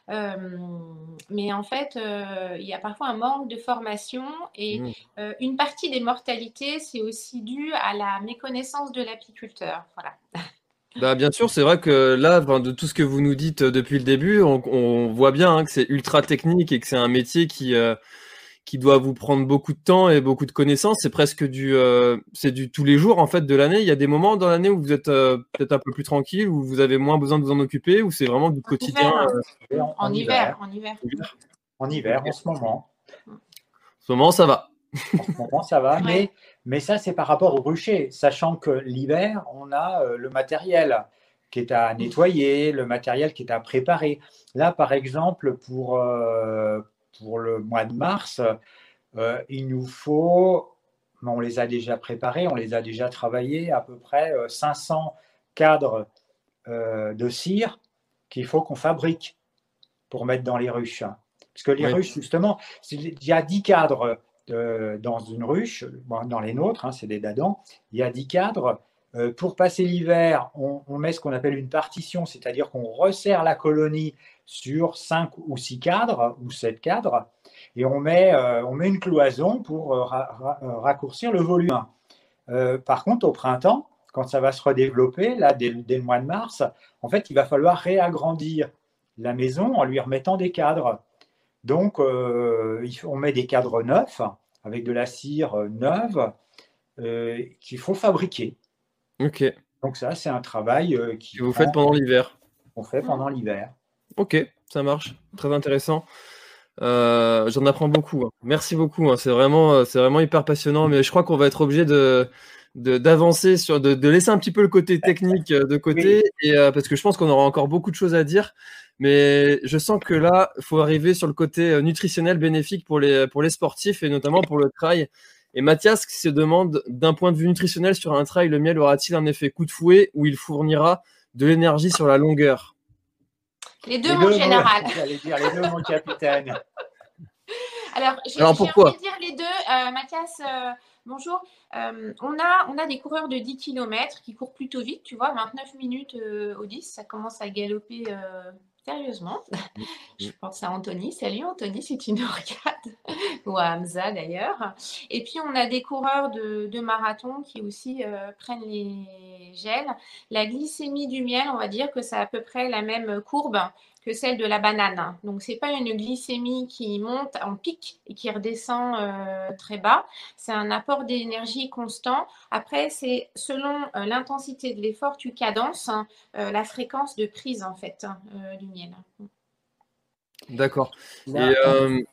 Mais en fait, il y a parfois un manque de formation et mmh. une partie des mortalités, c'est aussi dû à la méconnaissance de l'apiculteur. Voilà. *laughs* Bah, bien sûr, c'est vrai que là, de tout ce que vous nous dites depuis le début, on, voit bien hein, que c'est ultra technique et que c'est un métier qui, qui doit vous prendre beaucoup de temps et beaucoup de connaissances. C'est presque du, euh, c'est du tous les jours en fait de l'année. Il y a des moments dans l'année où vous êtes euh, peut-être un peu plus tranquille, où vous avez moins besoin de vous en occuper, ou c'est vraiment du quotidien. Euh, en, hiver, en, hiver, en hiver. En ce moment. En ce moment, ça va. En ce moment, ça va, mais, mais ça, c'est par rapport au rucher, sachant que l'hiver, on a le matériel qui est à nettoyer, le matériel qui est à préparer. Là, par exemple, pour, euh, pour le mois de mars, euh, il nous faut, on les a déjà préparés, on les a déjà travaillés, à peu près 500 cadres de cire qu'il faut qu'on fabrique pour mettre dans les ruches. Parce que les ruches, justement, il y a 10 cadres euh, dans une ruche, dans les nôtres, hein, c'est des dadans, il y a 10 cadres. Euh, pour passer l'hiver, on, met ce qu'on appelle une partition, c'est-à-dire qu'on resserre la colonie sur 5 ou 6 cadres ou 7 cadres, et on met, euh, on met une cloison pour raccourcir le volume. par contre, au printemps, quand ça va se redévelopper, là, dès, le mois de mars, en fait, il va falloir réagrandir la maison en lui remettant des cadres. Donc, euh, on met des cadres neufs avec de la cire neuve euh, qu'il faut fabriquer. Ok. Donc ça, c'est un travail euh, qui que vous faites pendant l'hiver. On fait pendant l'hiver. Ok, ça marche. Très intéressant. J'en apprends beaucoup. Hein. Merci beaucoup. Hein. C'est vraiment, c'est vraiment hyper passionnant. Mais je crois qu'on va être obligé de d'avancer sur de, de, laisser un petit peu le côté technique de côté et parce que je pense qu'on aura encore beaucoup de choses à dire mais je sens que là, il faut arriver sur le côté euh, nutritionnel bénéfique pour les, pour les sportifs et notamment pour le trail. Et Mathias se demande, d'un point de vue nutritionnel, sur un trail, le miel aura-t-il un effet coup de fouet ou il fournira de l'énergie sur la longueur? Les deux, mon général. *laughs* J'allais dire les deux, mon capitaine. *laughs* Alors, j'ai envie de dire les deux. Euh, Mathias, euh, bonjour. on, a, on a des coureurs de 10 km qui courent plutôt vite, tu vois, 29 minutes au 10, ça commence à galoper Sérieusement, *laughs* je pense à Anthony. Salut Anthony, si tu nous *laughs* regardes, ou à Hamza d'ailleurs. Et puis on a des coureurs de, marathon qui aussi euh, prennent les gels. La glycémie du miel, on va dire que c'est à peu près la même courbe que celle de la banane. Donc, ce n'est pas une glycémie qui monte en pic et qui redescend euh, très bas. C'est un apport d'énergie constant. Après, c'est selon euh, l'intensité de l'effort, tu cadences hein, euh, la fréquence de prise en fait hein, du miel. D'accord. Vas-y,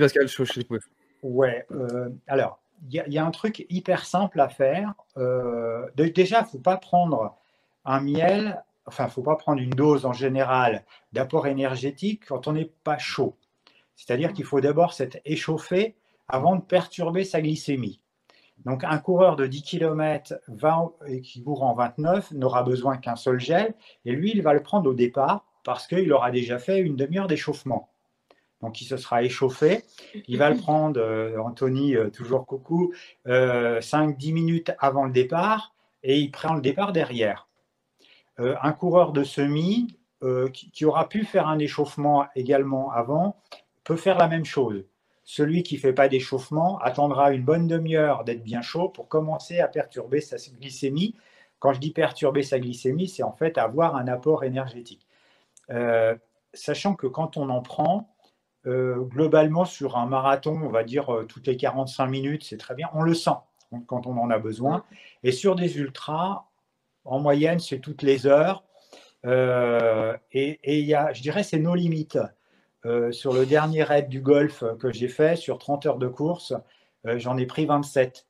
Pascal, je, t'écoute. Ouais. alors, il y, a un truc hyper simple à faire. déjà, il ne faut pas prendre un miel enfin, faut pas prendre une dose en général d'apport énergétique quand on n'est pas chaud. C'est-à-dire qu'il faut d'abord s'être échauffé avant de perturber sa glycémie. Donc, un coureur de 10 km qui court en 29 n'aura besoin qu'un seul gel, et lui, il va le prendre au départ parce qu'il aura déjà fait une demi-heure d'échauffement. Donc, il se sera échauffé. Il va le prendre, euh, Anthony, euh, toujours coucou, 5-10 euh, minutes avant le départ, et il prend le départ derrière. Euh, un coureur de semi euh, qui, aura pu faire un échauffement également avant peut faire la même chose. Celui qui ne fait pas d'échauffement attendra une bonne demi-heure d'être bien chaud pour commencer à perturber sa glycémie. Quand je dis perturber sa glycémie, c'est en fait avoir un apport énergétique. Euh, sachant que quand on en prend, globalement sur un marathon, on va dire toutes les 45 minutes, c'est très bien, on le sent quand on en a besoin. Et sur des ultras, en moyenne, c'est toutes les heures. Euh, et il y a, je dirais, c'est nos limites. Euh, sur le dernier raid du golf que j'ai fait, sur 30 heures de course, euh, j'en ai pris 27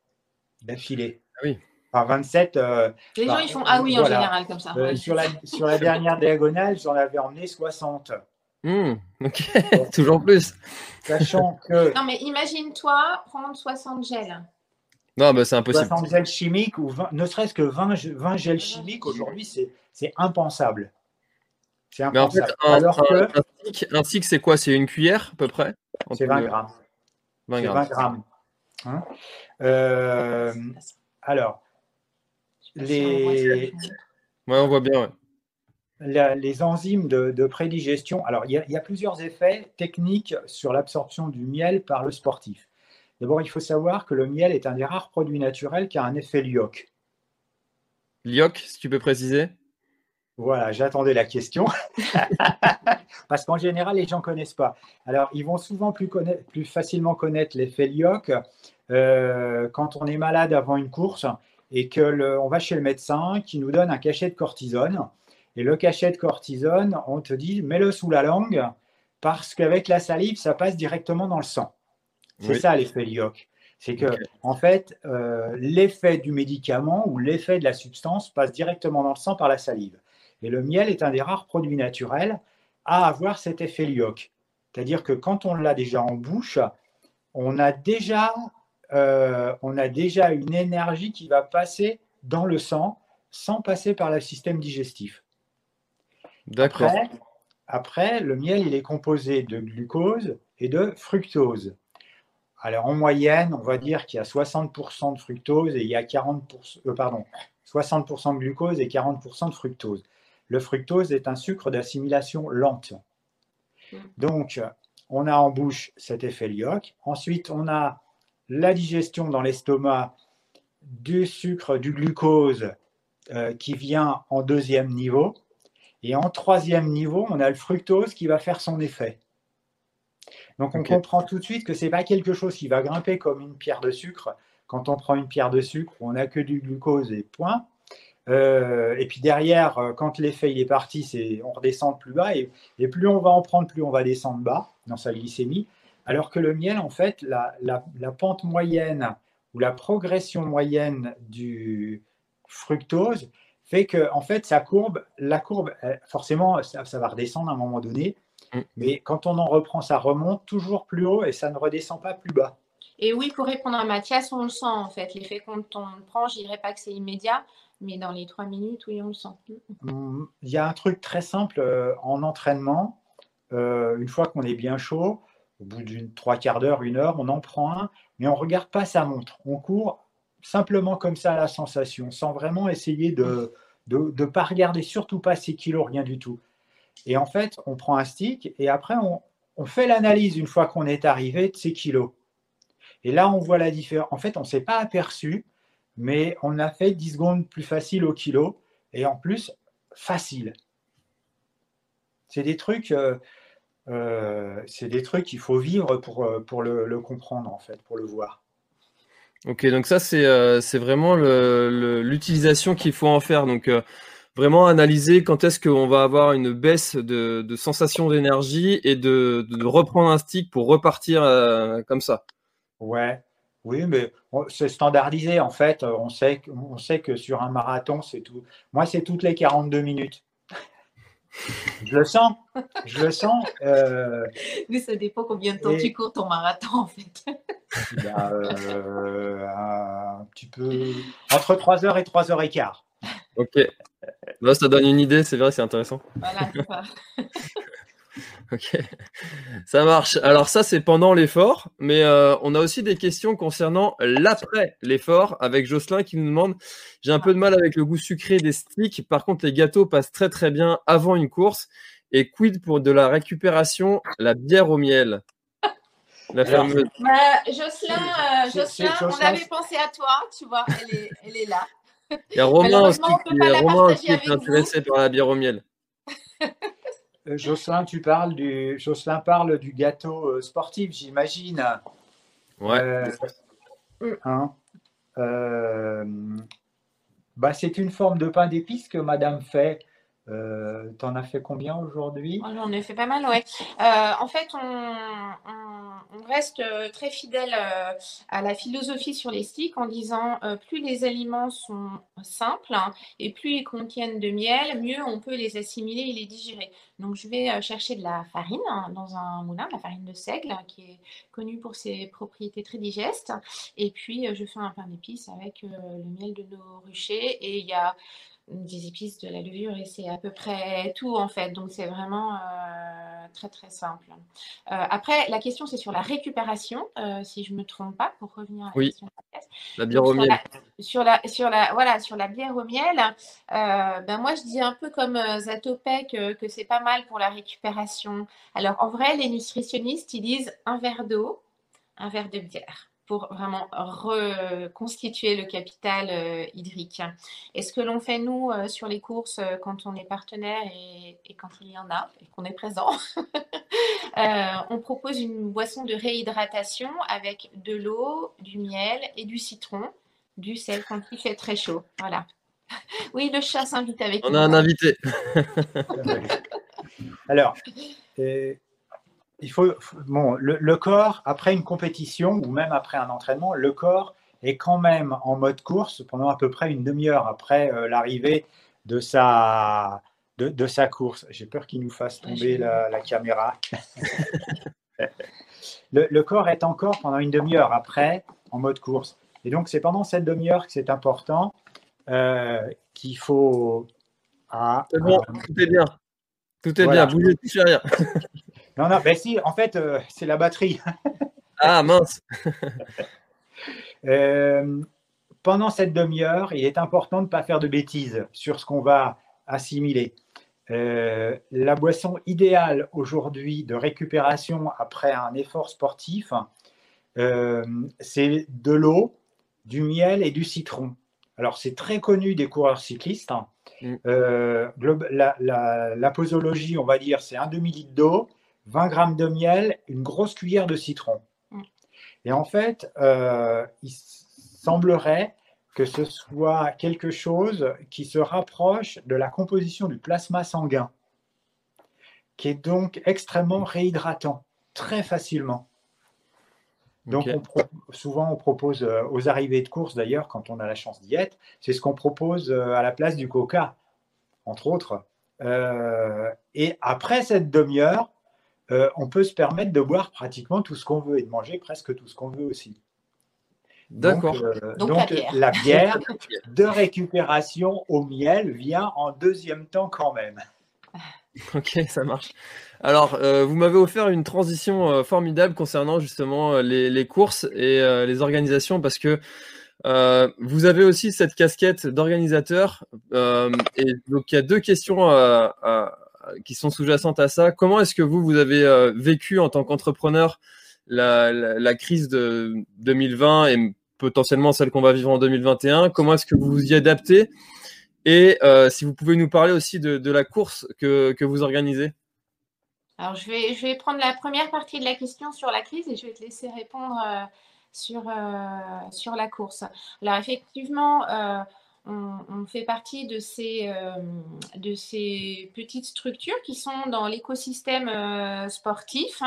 d'affilée. Ah oui. Enfin, 27. les gens, ils font Ah oui, en général, comme ça. sur, la, sur la dernière diagonale, j'en avais emmené 60. Hmm, ok, *laughs* toujours plus. Sachant que. Non, mais imagine-toi prendre 60 gels. Non, mais c'est impossible. 60 gels chimiques ou ne serait-ce que 20, 20 gels chimiques aujourd'hui, c'est impensable. C'est impensable. Mais en fait, un, Alors que, un, stick, c'est quoi? C'est une cuillère à peu près? C'est 20 grammes. 20 grammes. 20 grammes. Hein? Euh, alors, les. Ouais, on voit bien. Ouais. les enzymes de, de, prédigestion. Alors, il y, y, a plusieurs effets techniques sur l'absorption du miel par le sportif. D'abord, il faut savoir que le miel est un des rares produits naturels qui a un effet lyoc. Lyoc, si tu peux préciser? Voilà, j'attendais la question. *laughs* Parce qu'en général, les gens ne connaissent pas. Alors, ils vont souvent plus, plus facilement connaître l'effet lyoc euh, quand on est malade avant une course et que on va chez le médecin qui nous donne un cachet de cortisone. Et le cachet de cortisone, on te dit, mets-le sous la langue parce qu'avec la salive, ça passe directement dans le sang. C'est ça l'effet Lyoc. C'est que, en fait, euh, l'effet du médicament ou l'effet de la substance passe directement dans le sang par la salive. Et le miel est un des rares produits naturels à avoir cet effet lyoc. C'est-à-dire que quand on l'a déjà en bouche, on a déjà, euh, on a déjà une énergie qui va passer dans le sang sans passer par le système digestif. D'accord. Après, après, le miel, il est composé de glucose et de fructose. Alors, en moyenne, on va dire qu'il y a 60% de fructose et il y a 40%, euh, pardon, 60% de glucose et 40% de fructose. Le fructose est un sucre d'assimilation lente. Donc, on a en bouche cet effet lyoc. Ensuite, on a la digestion dans l'estomac du sucre, du glucose euh, qui vient en deuxième niveau. Et en troisième niveau, on a le fructose qui va faire son effet. Donc on comprend tout de suite que ce n'est pas quelque chose qui va grimper comme une pierre de sucre. Quand on prend une pierre de sucre, on n'a que du glucose et point. Euh, et puis derrière, euh, quand l'effet il est parti, c'est on redescend plus bas. Et, et plus on va en prendre, plus on va descendre bas dans sa glycémie. Alors que le miel, en fait, la, la- la pente moyenne ou la progression moyenne du fructose fait que, en fait, sa courbe, la courbe, forcément, ça, ça va redescendre à un moment donné. Mm. Mais quand on en reprend, ça remonte toujours plus haut et ça ne redescend pas plus bas. Et oui, pour répondre à Mathias, on le sent en fait. L'effet quand on le prend, je dirais pas que c'est immédiat, mais dans les trois minutes, oui, on le sent. Hum, Il y a un truc très simple euh, en entraînement. Euh, une fois qu'on est bien chaud, au bout d'une trois quarts d'heure, une heure, on en prend un, mais on ne regarde pas sa montre. On court simplement comme ça à la sensation, sans vraiment essayer de ne de, pas regarder, surtout pas ses kilos, rien du tout. Et en fait, on prend un stick et après, on, fait l'analyse une fois qu'on est arrivé de ses kilos. Et là, on voit la différence. En fait, on ne s'est pas aperçu, mais on a fait 10 secondes plus facile au kilo et en plus facile. C'est des trucs, euh, euh, c'est des trucs qu'il faut vivre pour, euh, pour le, comprendre en fait, pour le voir. Ok, donc ça c'est euh, vraiment l'utilisation qu'il faut en faire. Donc vraiment analyser quand est-ce qu'on va avoir une baisse de, de sensation d'énergie et de, de, reprendre un stick pour repartir euh, comme ça. Ouais, oui, mais c'est standardisé en fait. On sait, on sait que sur un marathon, c'est tout. Moi, c'est toutes les 42 minutes. *laughs* Je le sens, je le sens. Euh... Mais ça dépend combien de temps et... tu cours ton marathon en fait. *laughs* Ben, euh, un petit peu entre 3 heures et 3 heures et quart. Ok. Là, ça donne une idée, c'est vrai, c'est intéressant. Voilà, c'est ça. *laughs* ok, ça marche. Alors ça, c'est pendant l'effort, mais euh, on a aussi des questions concernant l'après l'effort avec Jocelyn qui nous demande, j'ai un peu de mal avec le goût sucré des sticks, par contre les gâteaux passent très très bien avant une course. Et quid pour de la récupération, la bière au miel la fameuse. Bah, Jocelyn, euh, Jocelyn, on avait pensé à toi, tu vois, elle est, elle est là. Il y a Romain aussi qui, Romain aussi qui est intéressé par la bière au miel. *laughs* Euh, Jocelyn, tu parles du Jocelyn parle du gâteau euh, sportif, j'imagine. Ouais. Euh, hein, bah, c'est une forme de pain d'épices que Madame fait. Euh, T'en as fait combien aujourd'hui? Oh, J'en ai fait pas mal, ouais. Euh, en fait, on, reste euh, très fidèle à la philosophie sur les sticks en disant plus les aliments sont simples hein, et plus ils contiennent de miel, mieux on peut les assimiler et les digérer. Donc, je vais chercher de la farine hein, dans un moulin, la farine de seigle, qui est connue pour ses propriétés très digestes. Et puis, je fais un pain d'épices avec le miel de nos ruchers. Et il y a des épices, de la levure et c'est à peu près tout en fait. Donc c'est vraiment euh, très très simple. Euh, après, la question c'est sur la récupération, euh, si je me trompe pas, pour revenir à la oui. question. La bière au miel. Sur la, sur la, voilà, sur la bière au miel, ben moi je dis un peu comme Zatopek que c'est pas mal pour la récupération. Alors en vrai, les nutritionnistes ils disent un verre d'eau, un verre de bière pour vraiment reconstituer le capital euh, hydrique. Et ce que l'on fait, nous, euh, sur les courses, euh, quand on est partenaire et, et, quand il y en a, et qu'on est présent, *laughs* euh, on propose une boisson de réhydratation avec de l'eau, du miel et du citron, du sel quand il fait très chaud. Voilà. *laughs* Oui, le chat s'invite avec On nous. a un invité. *laughs* Alors, euh, il faut, bon, le, corps, après une compétition ou même après un entraînement, le corps est quand même en mode course pendant à peu près une demi-heure après euh, l'arrivée de sa, de, sa course. J'ai peur qu'il nous fasse tomber la, caméra. le, corps est encore pendant une demi-heure après en mode course. Et donc, c'est pendant cette demi-heure que c'est important euh, qu'il faut. Ah, bon, tout est bien. Tout est bien, bougez, touchez rien. *laughs* non, non, ben si, en fait, euh, c'est la batterie. *laughs* ah, mince. *laughs* Euh, pendant cette demi-heure, il est important de ne pas faire de bêtises sur ce qu'on va assimiler. Euh, la boisson idéale aujourd'hui de récupération après un effort sportif, c'est de l'eau, du miel et du citron. Alors c'est très connu des coureurs cyclistes. Mm. Euh, la, posologie, on va dire, c'est un demi-litre d'eau, 20 grammes de miel, une grosse cuillère de citron. Mm. Et en fait, il semblerait que ce soit quelque chose qui se rapproche de la composition du plasma sanguin, qui est donc extrêmement réhydratant, très facilement. Donc, souvent, on propose euh, aux arrivées de course, d'ailleurs, quand on a la chance d'y être, c'est ce qu'on propose euh, à la place du coca, entre autres. Euh, et après cette demi-heure, on peut se permettre de boire pratiquement tout ce qu'on veut et de manger presque tout ce qu'on veut aussi. D'accord. Donc, euh, la, bière. *laughs* de récupération au miel vient en deuxième temps quand même. *laughs* Ok, ça marche. Alors, euh, vous m'avez offert une transition euh, formidable concernant justement les, courses et les organisations parce que vous avez aussi cette casquette d'organisateur. et donc, il y a deux questions qui sont sous-jacentes à ça. Comment est-ce que vous, vous avez vécu en tant qu'entrepreneur la, crise de 2020 et potentiellement celle qu'on va vivre en 2021. Comment est-ce que vous vous y adaptez? Et euh, si vous pouvez nous parler aussi de, la course que, que, vous organisez. Alors, je vais, je vais prendre la première partie de la question sur la crise et je vais te laisser répondre euh, sur, euh, sur la course. Alors, effectivement, on, on, fait partie de ces, de ces petites structures qui sont dans l'écosystème sportif.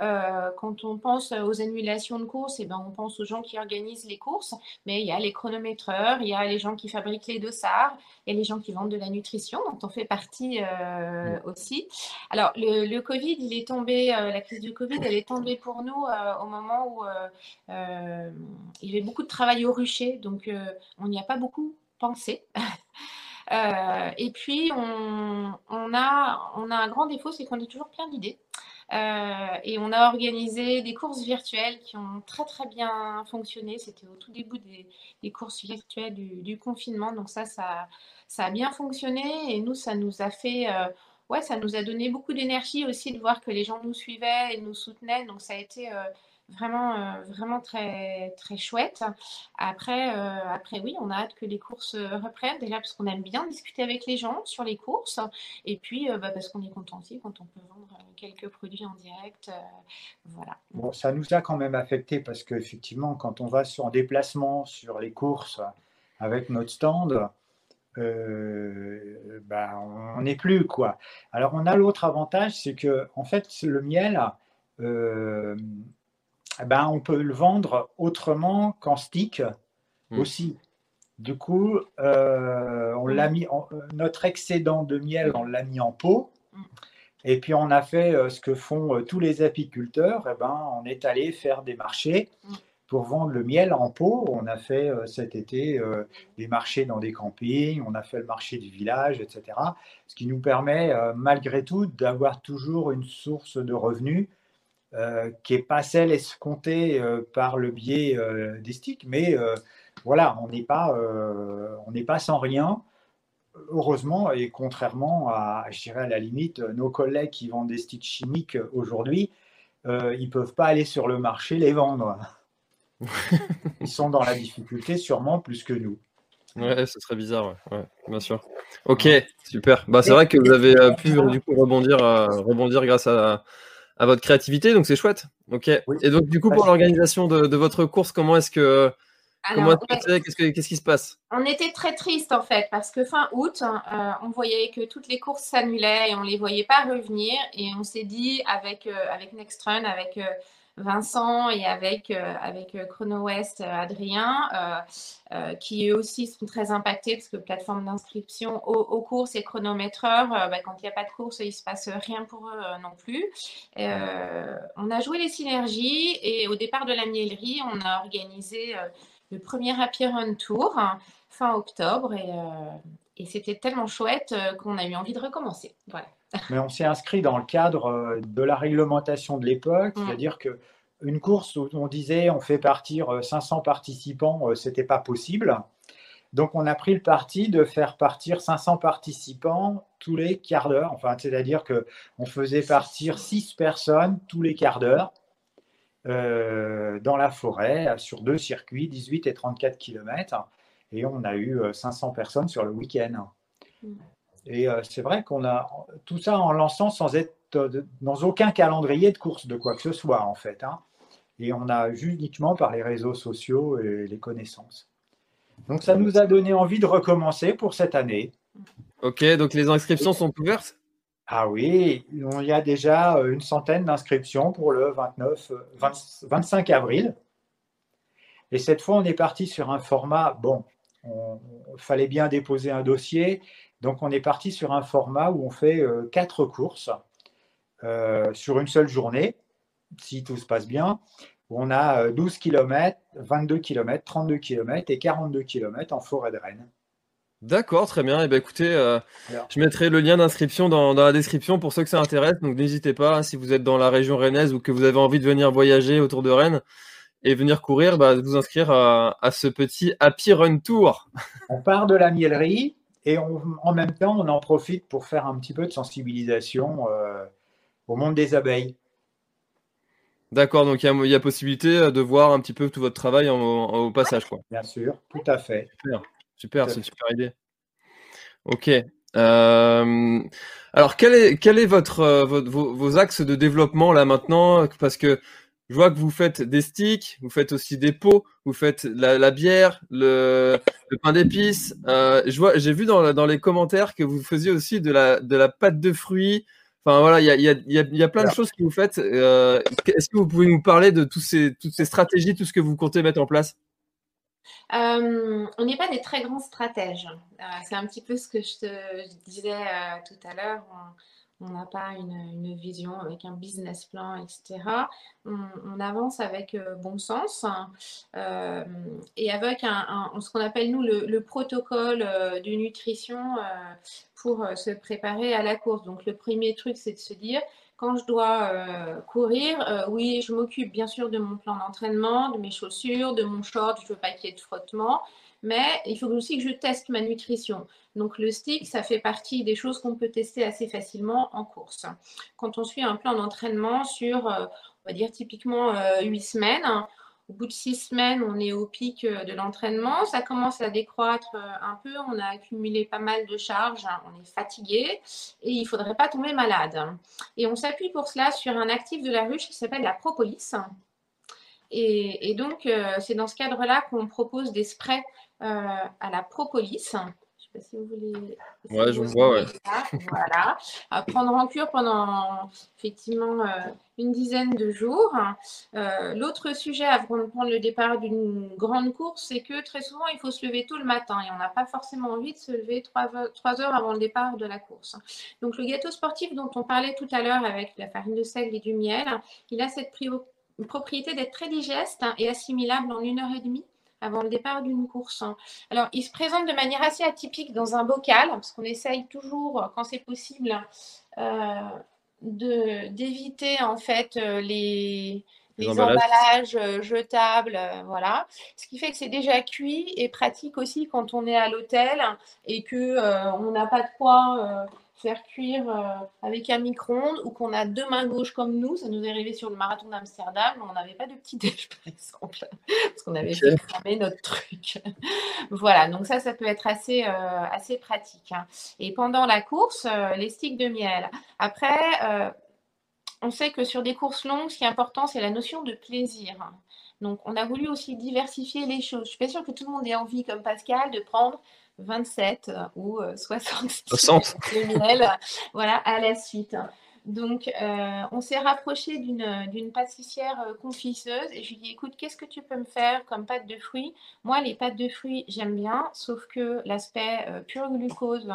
Euh, quand on pense aux annulations de courses, et eh ben, on pense aux gens qui organisent les courses, mais il y a les chronométreurs, il y a les gens qui fabriquent les dossards, il y a les gens qui vendent de la nutrition, dont on fait partie euh, aussi. Alors, le, Covid, il est tombé, euh, la crise du Covid, elle est tombée pour nous au moment où il y avait beaucoup de travail au rucher, donc on n'y a pas beaucoup pensé. *laughs* et puis, on, a, un grand défaut, c'est qu'on est toujours plein d'idées. Euh, et on a organisé des courses virtuelles qui ont très très bien fonctionné. C'était au tout début des, courses virtuelles du, confinement. Donc ça, ça, ça, a bien fonctionné. Et nous, ça nous a fait... Euh, ouais, ça nous a donné beaucoup d'énergie aussi de voir que les gens nous suivaient et nous soutenaient. Donc ça a été euh, vraiment, euh, vraiment très, très chouette. Après, euh, après, oui, on a hâte que les courses euh, reprennent, déjà parce qu'on aime bien discuter avec les gens sur les courses, et puis bah, parce qu'on est content aussi quand on peut vendre quelques produits en direct. voilà. Ça nous a quand même affecté parce qu'effectivement, quand on va sur un déplacement sur les courses avec notre stand, ben, on n'est plus quoi. Alors on a l'autre avantage, c'est que en fait le miel, ben, on peut le vendre autrement qu'en stick hmm. aussi. Du coup, euh, on l'a mis en, notre excédent de miel, on l'a mis en pot. Hmm. Et puis on a fait euh, ce que font euh, tous les apiculteurs. Et eh ben, on est allé faire des marchés hmm. pour vendre le miel en pot. On a fait cet été des marchés dans des campings, on a fait le marché du village, etc. Ce qui nous permet malgré tout d'avoir toujours une source de revenus euh, qui n'est pas celle escomptée euh, par le biais euh, des sticks, mais voilà, on n'est pas, on n'est pas sans rien, heureusement, et contrairement à, je dirais à la limite, nos collègues qui vendent des sticks chimiques aujourd'hui, ils ne peuvent pas aller sur le marché les vendre. *laughs* Ils sont dans la difficulté sûrement plus que nous. Ouais, ce serait bizarre, ouais. bien sûr. Ok, super. Bah, c'est vrai que vous avez pu du coup rebondir, rebondir grâce à, à votre créativité, donc c'est chouette. Ok. Et donc du coup pour l'organisation de, votre course, comment est-ce que Comment Qu'est-ce qui se passe? On était très triste en fait parce que fin août, euh, on voyait que toutes les courses s'annulaient et on ne les voyait pas revenir. Et on s'est dit avec, euh, avec Next Run, avec euh, Vincent et avec, avec Chrono West, Adrien, qui eux aussi sont très impactés parce que plateforme d'inscription aux, courses et chronométreurs, bah, quand il n'y a pas de course, il ne se passe rien pour eux non plus. on a joué les synergies et au départ de la miellerie, on a organisé le premier Happy Run Tour fin octobre euh, et, c'était tellement chouette euh, qu'on a eu envie de recommencer. Voilà. Mais on s'est inscrit dans le cadre euh, de la réglementation de l'époque, mm. c'est-à-dire que une course où on disait on fait partir 500 participants, c'était pas possible. Donc on a pris le parti de faire partir 500 participants tous les quarts d'heure. Enfin, c'est-à-dire que on faisait partir 6 personnes tous les quarts d'heure. Euh, dans la forêt sur deux circuits, 18 et 34 km. Et on a eu 500 euh, personnes sur le week-end. Mm. Et euh, c'est vrai qu'on a tout ça en lançant sans être dans aucun calendrier de course de quoi que ce soit, en fait. Hein. Et on a uniquement par les réseaux sociaux et les connaissances. Donc ça nous a donné envie de recommencer pour cette année. Ok, donc les inscriptions sont ouvertes? Ah oui, il y a déjà euh, une centaine d'inscriptions pour le 29, 25 euh, avril. Et cette fois, on est parti sur un format, bon, il fallait bien déposer un dossier, donc on est parti sur un format où on fait euh, quatre courses sur une seule journée, si tout se passe bien. on a 12 km, 22 km, 32 km et 42 km en forêt de Rennes. D'accord, très bien. Et eh ben, écoutez, euh, je mettrai le lien d'inscription dans, la description pour ceux que ça intéresse. Donc n'hésitez pas, si vous êtes dans la région rennaise ou que vous avez envie de venir voyager autour de Rennes et venir courir, bah, vous inscrire à, ce petit Happy Run Tour. On part de la miellerie et en même temps, on en profite pour faire un petit peu de sensibilisation euh, au monde des abeilles. D'accord, donc il y, a possibilité euh, de voir un petit peu tout votre travail au passage. Quoi. Bien sûr, tout à fait. Super, c'est une super idée. Ok. Euh, alors, quel est, quel est votre, euh, vos, axes de développement là maintenant? Parce que je vois que vous faites des sticks, vous faites aussi des pots, vous faites la, bière, le, pain d'épices. Euh, j'ai vu dans, dans, les commentaires que vous faisiez aussi de la, de la pâte de fruits. Enfin voilà, il y a, y, a, y a, plein de choses que vous faites. Est-ce que vous pouvez nous parler de tous ces, toutes ces stratégies, tout ce que vous comptez mettre en place? Euh, on n'est pas des très grands stratèges. Euh, c'est un petit peu ce que je te disais euh, tout à l'heure. On n'a pas une, vision avec un business plan, etc. On, avance avec bon sens et avec ce qu'on appelle nous le, le protocole de nutrition pour se préparer à la course. Donc le premier truc, c'est de se dire quand je dois euh, courir, euh, oui, je m'occupe bien sûr de mon plan d'entraînement, de mes chaussures, de mon short, je veux pas qu'il y ait de frottement, mais il faut aussi que je teste ma nutrition. Donc le stick, ça fait partie des choses qu'on peut tester assez facilement en course. Quand on suit un plan d'entraînement sur, euh, on va dire typiquement 8 semaines, au bout de six semaines, on est au pic euh, de l'entraînement. Ça commence à décroître euh, un peu. On a accumulé pas mal de charges. Hein. On est fatigué et il ne faudrait pas tomber malade. Et on s'appuie pour cela sur un actif de la ruche qui s'appelle la propolis. Et, donc, euh, c'est dans ce cadre-là qu'on propose des sprays à la propolis sais pas si vous voulez. ouais, je vois, ouais. Voilà. À prendre en cure pendant effectivement euh, une dizaine de jours. Euh, l'autre sujet avant de prendre le départ d'une grande course, c'est que très souvent, il faut se lever tôt le matin et on n'a pas forcément envie de se lever trois, heures avant le départ de la course. Donc, le gâteau sportif dont on parlait tout à l'heure avec la farine de seigle et du miel, il a cette propriété d'être très digeste et assimilable en une heure et demie avant le départ d'une course. Alors, il se présente de manière assez atypique dans un bocal, parce qu'on essaye toujours, quand c'est possible, euh, d'éviter en fait euh, les, emballages, euh, jetables, voilà. Ce qui fait que c'est déjà cuit et pratique aussi quand on est à l'hôtel et que on n'a pas de quoi faire cuire euh, avec un micro-ondes ou qu'on a deux mains gauches comme nous. Ça nous est arrivé sur le marathon d'Amsterdam. On n'avait pas de petit déj, *laughs* par exemple, parce qu'on avait cramer notre truc. *laughs* voilà, donc ça, ça peut être assez, euh, assez pratique. Hein. Et pendant la course, euh, les sticks de miel. Après, on sait que sur des courses longues, ce qui est important, c'est la notion de plaisir. Donc, on a voulu aussi diversifier les choses. Je suis pas sûre que tout le monde ait envie, comme Pascal, de prendre 27 ou *laughs* 60, 60. de miel *laughs* voilà, à la suite. Donc, euh, on s'est rapproché d'une pâtissière euh, confiseuse et je lui ai dit, écoute, qu'est-ce que tu peux me faire comme pâte de fruits? Moi, les pâtes de fruits, j'aime bien, sauf que l'aspect euh, pur glucose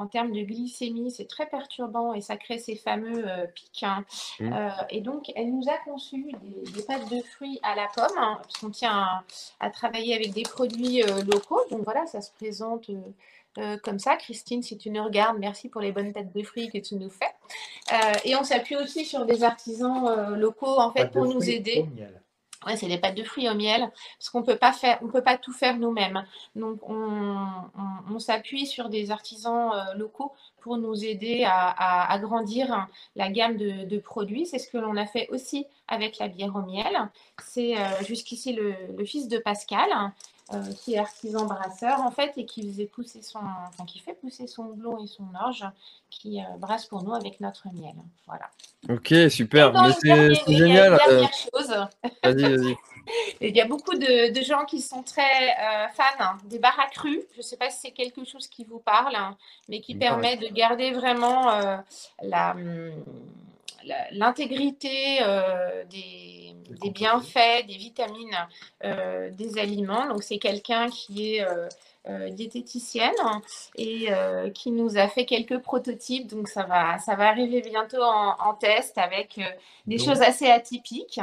en termes de glycémie, c'est très perturbant et ça crée ces fameux pics. Hein. Mmh. et donc, elle nous a conçu des, pâtes de fruits à la pomme, hein, parce qu'on tient à, à, travailler avec des produits locaux. Donc voilà, ça se présente euh, comme ça. Christine, si tu nous regardes, merci pour les bonnes têtes de fruits que tu nous fais. Euh, et on s'appuie aussi sur des artisans euh, locaux en fait pour nous aider. C'est des pâtes de fruits au miel, parce qu'on peut pas faire, on peut pas tout faire nous-mêmes. Donc, on, s'appuie sur des artisans locaux pour nous aider à, agrandir la gamme de, produits. C'est ce que l'on a fait aussi avec la bière au miel. C'est jusqu'ici le, le, fils de Pascal euh, qui est artisan brasseur en fait et qui faisait pousser son, enfin, qui fait pousser son blond et son orge, qui euh, brasse pour nous avec notre miel. Voilà. Ok, super. c'est génial. Euh. chose. Vas-y, vas-y. *laughs* Il y a beaucoup de, gens qui sont très fans des bars à cru. Je ne sais pas si c'est quelque chose qui vous parle, hein, mais qui permet de garder vraiment la, hum, l'intégrité euh, des, bienfaits, des vitamines euh, des aliments. Donc, c'est quelqu'un qui est euh, diététicienne et qui nous a fait quelques prototypes. Donc, ça va, ça va arriver bientôt en, test avec des choses assez atypiques.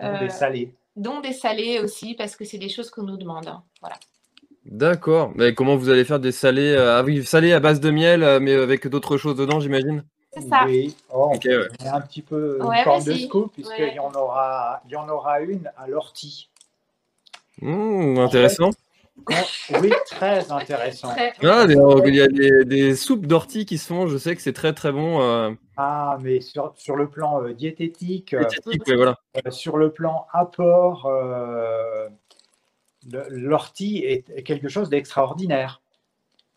Dont des salés. Dont des salés aussi, parce que c'est des choses qu'on nous demande. Voilà. D'accord. Mais comment vous allez faire des salés Ah oui, salés à base de miel, mais avec d'autres choses dedans, j'imagine? Ça. Oui, oh, un petit peu une forme de scoop, puisqu'il y, en aura, y en aura une à l'ortie. Mmh, intéressant. oui, très intéressant. Ah, il y a des, soupes d'ortie qui se font, je sais que c'est très très bon. Euh. Ah, mais sur, sur le plan euh, diététique, euh, voilà. sur le plan apport, l'ortie est quelque chose d'extraordinaire.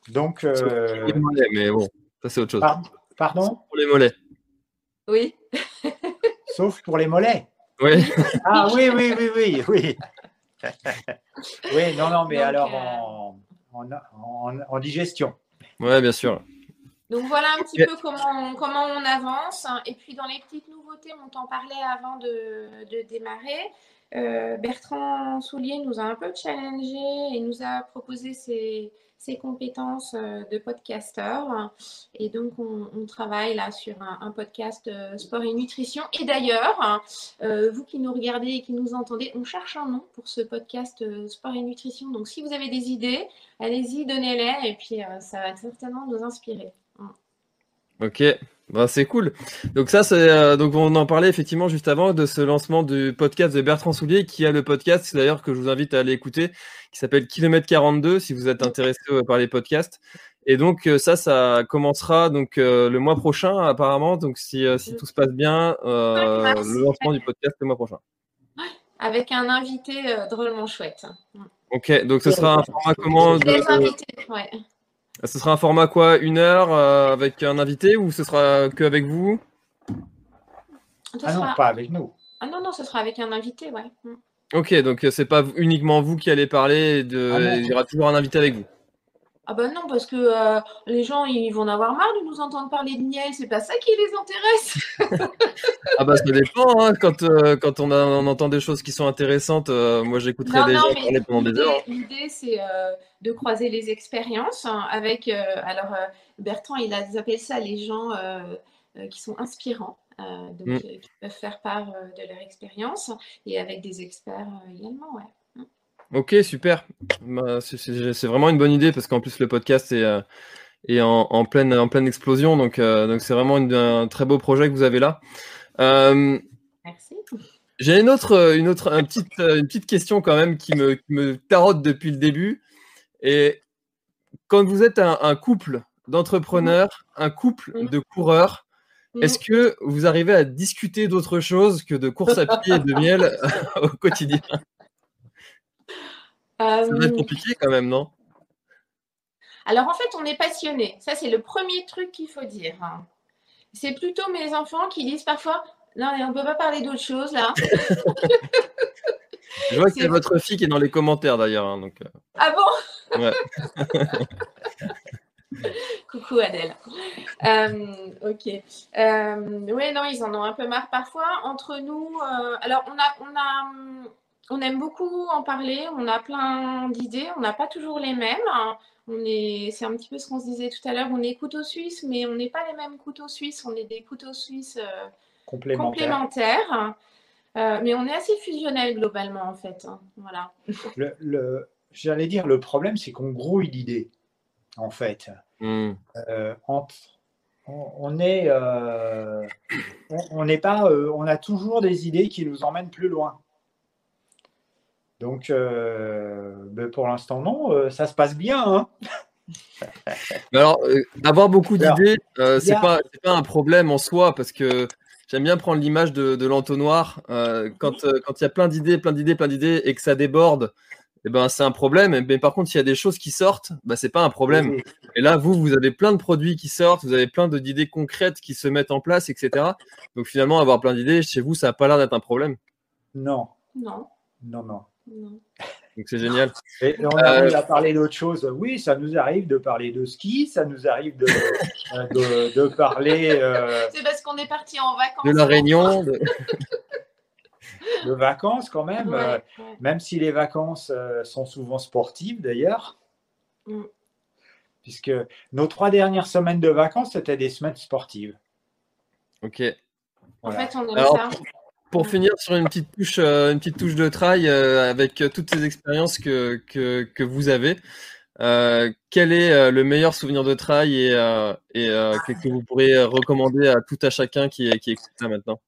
Donc, mais bon, ça c'est autre chose. Pardon Pour les mollets. Oui. *laughs* Sauf pour les mollets. Oui. Ah oui, oui, oui, oui, oui. *laughs* oui, non, non, mais alors euh, en, digestion. Oui, bien sûr. Donc voilà un petit peu comment, comment on avance. Et puis dans les petites nouveautés, on t'en parlait avant de, de démarrer. Euh, Bertrand Soulier nous a un peu challengé et nous a proposé ses, ses compétences euh, de podcasteur. Et donc, on, travaille là sur un, podcast euh, sport et nutrition. Et d'ailleurs, euh, vous qui nous regardez et qui nous entendez, on cherche un nom pour ce podcast sport et nutrition. Donc, si vous avez des idées, allez-y, donnez-les. Et puis, ça va certainement nous inspirer. Ok, bah, c'est cool. Donc ça, c'est donc on en parlait effectivement juste avant de ce lancement du podcast de Bertrand Soulier, qui a le podcast d'ailleurs que je vous invite à aller écouter, qui s'appelle Kilomètre 42 si vous êtes intéressé euh, par les podcasts. Et donc euh, ça, ça commencera donc euh, le mois prochain apparemment. Donc si, si tout se passe bien, le lancement du podcast le mois prochain. Avec un invité drôlement chouette. Ok, donc ce sera un format comment de... invités, ouais. Ce sera un format quoi Une heure avec un invité ou ce sera que avec vous? Ah non, pas avec nous. Ah non, non, ce sera avec un invité, ouais. Mm. Ok, donc euh, c'est pas uniquement vous qui allez parler, de... Ah il y aura toujours un invité avec vous. Ah ben non, parce que euh, les gens, ils vont en avoir marre de nous entendre parler de miel, c'est pas ça qui les intéresse. *laughs* ah bah ça dépend, hein. quand, euh, quand on, entend des choses qui sont intéressantes, moi j'écouterai des gens parler pendant des heures. L'idée c'est de croiser les expériences hein, avec, alors Bertrand il a appelé ça les gens qui sont inspirants. Euh, donc, mm. qui peuvent faire part euh, de leur expérience et avec des experts euh, également. Ouais. Ok, super. Bah, c'est vraiment une bonne idée parce qu'en plus le podcast est, est en, pleine, en pleine explosion. Donc donc c'est vraiment un très beau projet que vous avez là. Merci. J'ai une autre, une, autre un petite, une petite question quand même qui me, me tarote depuis le début. Et quand vous êtes un, couple d'entrepreneurs, un couple mm. de coureurs, est-ce mm. que vous arrivez à discuter d'autre chose que de course à pied et de miel *laughs* au quotidien? Ça va être euh, compliqué quand même, non? Alors en fait, on est passionné. Ça, c'est le premier truc qu'il faut dire. C'est plutôt mes enfants qui disent parfois Non, on ne peut pas parler d'autre chose là. *laughs* Je vois que c'est votre fille qui est dans les commentaires d'ailleurs. Hein, donc... Ah bon? Ouais. *laughs* Coucou Adèle. Euh, ok. Euh, oui, non, ils en ont un peu marre parfois. Entre nous, euh, alors on a, on a, on aime beaucoup en parler. On a plein d'idées. On n'a pas toujours les mêmes. On est, c'est un petit peu ce qu'on se disait tout à l'heure. On est couteaux suisses, mais on n'est pas les mêmes couteaux suisses. On est des couteaux suisses complémentaires. mais on est assez fusionnels globalement en fait. Hein. Voilà. Le, j'allais dire, le problème, c'est qu'on grouille d'idées en fait. Hmm. Euh, on, est, euh, on n'est pas, euh, on a toujours des idées qui nous emmènent plus loin. Donc, ben, pour l'instant, non, ça se passe bien. Hein. *laughs* alors, avoir beaucoup d'idées, c'est pas, pas un problème en soi parce que j'aime bien prendre l'image de, l'entonnoir. quand il y a plein d'idées, plein d'idées, plein d'idées et que ça déborde, eh ben, c'est un problème. Mais par contre, s'il y a des choses qui sortent, bah, c'est pas un problème. Et là, vous, vous avez plein de produits qui sortent, vous avez plein d'idées concrètes qui se mettent en place, etc. Donc finalement, avoir plein d'idées, chez vous, ça n'a pas l'air d'être un problème. Non. Non. Non, non. Donc c'est génial. Et on a euh... parler d'autre chose. Oui, ça nous arrive de parler de ski, ça nous arrive de, *laughs* de, parler. Euh, c'est parce qu'on est parti en vacances. De la Réunion. de *laughs* vacances quand même, euh, même si les vacances euh, sont souvent sportives d'ailleurs. Mm. Puisque nos trois dernières semaines de vacances, c'était des semaines sportives. Ok. En fait, on ça. Pour, finir sur une petite touche, euh, une petite touche de trail avec toutes ces expériences que, que, vous avez, quel est le meilleur souvenir de trail et, que, vous pourriez recommander à tout à chacun qui, qui écoute ça maintenant?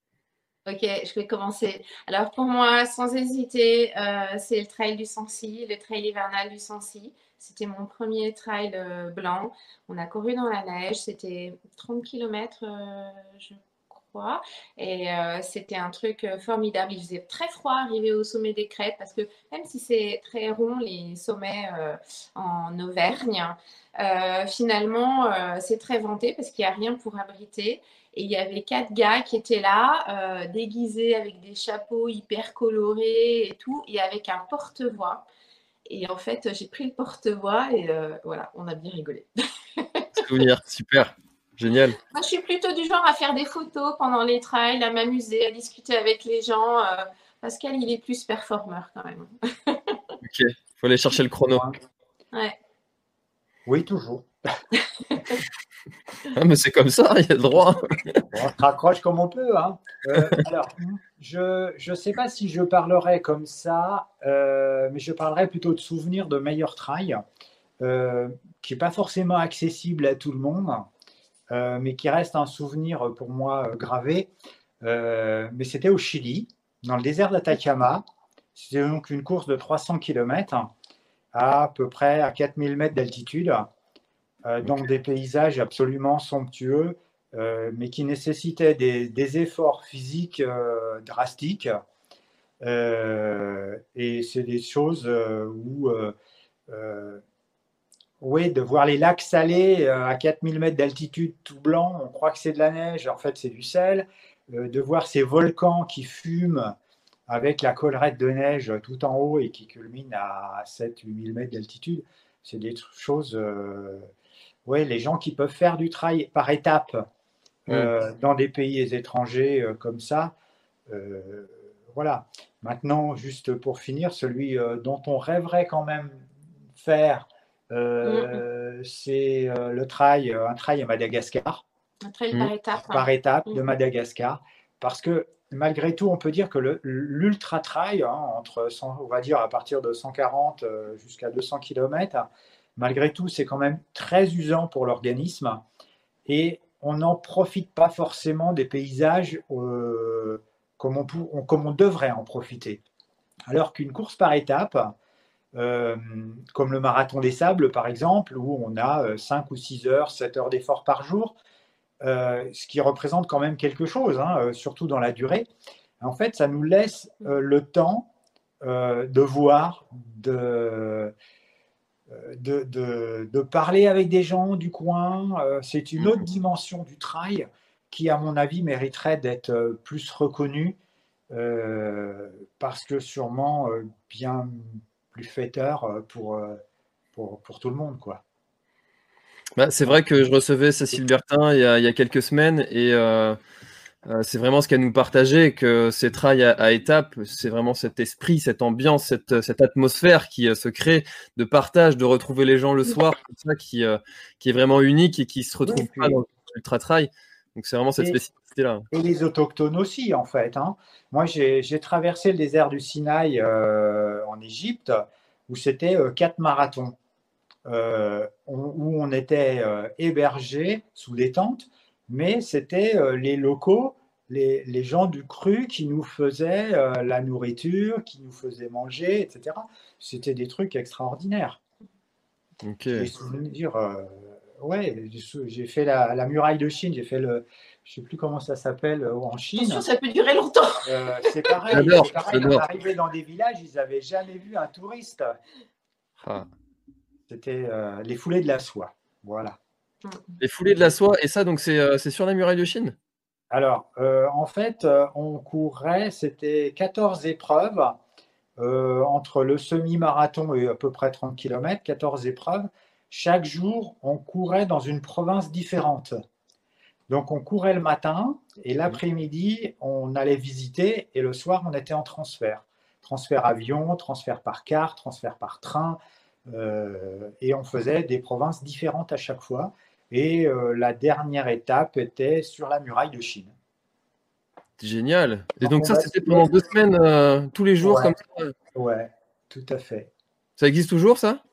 Ok, je vais commencer. Alors pour moi, sans hésiter, euh, c'est le trail du Sancy, le trail hivernal du Sancy. C'était mon premier trail euh, blanc. On a couru dans la neige, c'était 30 km, euh, je Et c'était un truc formidable. Il faisait très froid arriver au sommet des crêtes parce que même si c'est très rond, les sommets en Auvergne, finalement, c'est très vanté parce qu'il n'y a rien pour abriter. Et il y avait quatre gars qui étaient là, euh, déguisés avec des chapeaux hyper colorés et tout, et avec un porte-voix. Et en fait, j'ai pris le porte-voix et euh, voilà, on a bien rigolé. *laughs* Souvenir, super, génial. Moi, je suis plutôt du genre à faire des photos pendant les trails, à m'amuser, à discuter avec les gens. Euh, Pascal, il est plus performeur quand même. *laughs* ok, il faut aller chercher le chrono. Ouais. Oui, toujours. *laughs* Ah, mais c'est comme ça, il y a le droit. *laughs* on se raccroche comme on peut. Hein. Euh, alors, je ne sais pas si je parlerai comme ça, euh, mais je parlerai plutôt de souvenirs de meilleurs trail, euh, qui n'est pas forcément accessible à tout le monde, mais qui reste un souvenir pour moi gravé. mais c'était au Chili, dans le désert d'Atacama. C'était donc une course de 300 km à, à peu près à 4000 mètres d'altitude. Euh, donc des paysages absolument somptueux, euh, mais qui nécessitaient des, efforts physiques euh, drastiques. et c'est des choses où, oui, de voir les lacs salés à 4000 mètres d'altitude tout blanc, on croit que c'est de la neige, en fait c'est du sel. de voir ces volcans qui fument avec la collerette de neige tout en haut et qui culminent à 7-8 mètres d'altitude, c'est des choses oui, les gens qui peuvent faire du trail par étapes euh, mm. dans des pays étrangers euh, comme ça. Euh, voilà. Maintenant, juste pour finir, celui dont on rêverait quand même faire, mm. c'est le trail, un trail à Madagascar. Un trail par étapes. Par étape de mm. Madagascar. Parce que malgré tout, on peut dire que l'ultra trail, hein, entre on va dire à partir de 140 jusqu'à 200 km, malgré tout, c'est quand même très usant pour l'organisme et on n'en profite pas forcément des paysages euh, comme, on, devrait en profiter. Alors qu'une course par étape, euh, comme le marathon des sables par exemple, où on a 5 euh, ou 6 heures, 7 heures d'effort par jour, ce qui représente quand même quelque chose, hein, surtout dans la durée, en fait, ça nous laisse le temps de voir, de, de, parler avec des gens du coin. Euh, c'est une autre dimension du trail qui, à mon avis, mériterait d'être plus reconnu parce que sûrement bien plus fêteur pour, pour, pour, tout le monde. quoi. Bah, c'est vrai que je recevais Cécile Bertin il y a, il y a quelques semaines et euh, c'est vraiment ce qu'elle nous partageait, que ces trails à, étapes, c'est vraiment cet esprit, cette ambiance, cette, cette atmosphère qui euh, se crée de partage, de retrouver les gens le soir, ça qui, euh, qui est vraiment unique et qui se retrouve pas dans l'ultra trail. Donc c'est vraiment cette spécificité-là. Et les autochtones aussi, en fait. Hein. Moi, j'ai traversé le désert du Sinaï en Égypte, où c'était quatre marathons, où on était hébergés sous des tentes mais c'était euh, les locaux, les, gens du cru qui nous faisaient euh, la nourriture, qui nous faisaient manger, etc. C'était des trucs extraordinaires. Ok. euh, ouais, j'ai fait la, muraille de Chine, j'ai fait le, je sais plus comment ça s'appelle en Chine. Attention, ça peut durer longtemps. c'est pareil. J'adore, on arrivait dans des villages, ils n'avaient jamais vu un touriste. Ah. C'était les foulées de la soie. Voilà. Les foulées de la soie, et ça, donc, c'est euh, sur la muraille de Chine? Alors, euh, en fait, euh, on courait, c'était 14 épreuves entre le semi-marathon et à peu près 30 km, 14 épreuves. Chaque jour, on courait dans une province différente. Donc, on courait le matin et l'après-midi, on allait visiter et le soir, on était en transfert. Transfert avion, transfert par car, transfert par train. et on faisait des provinces différentes à chaque fois. Et euh, la dernière étape était sur la muraille de Chine. Génial. Et donc, ça, c'était pendant deux semaines, euh, tous les jours comme ça Ouais, tout à fait. Ça existe toujours, ça?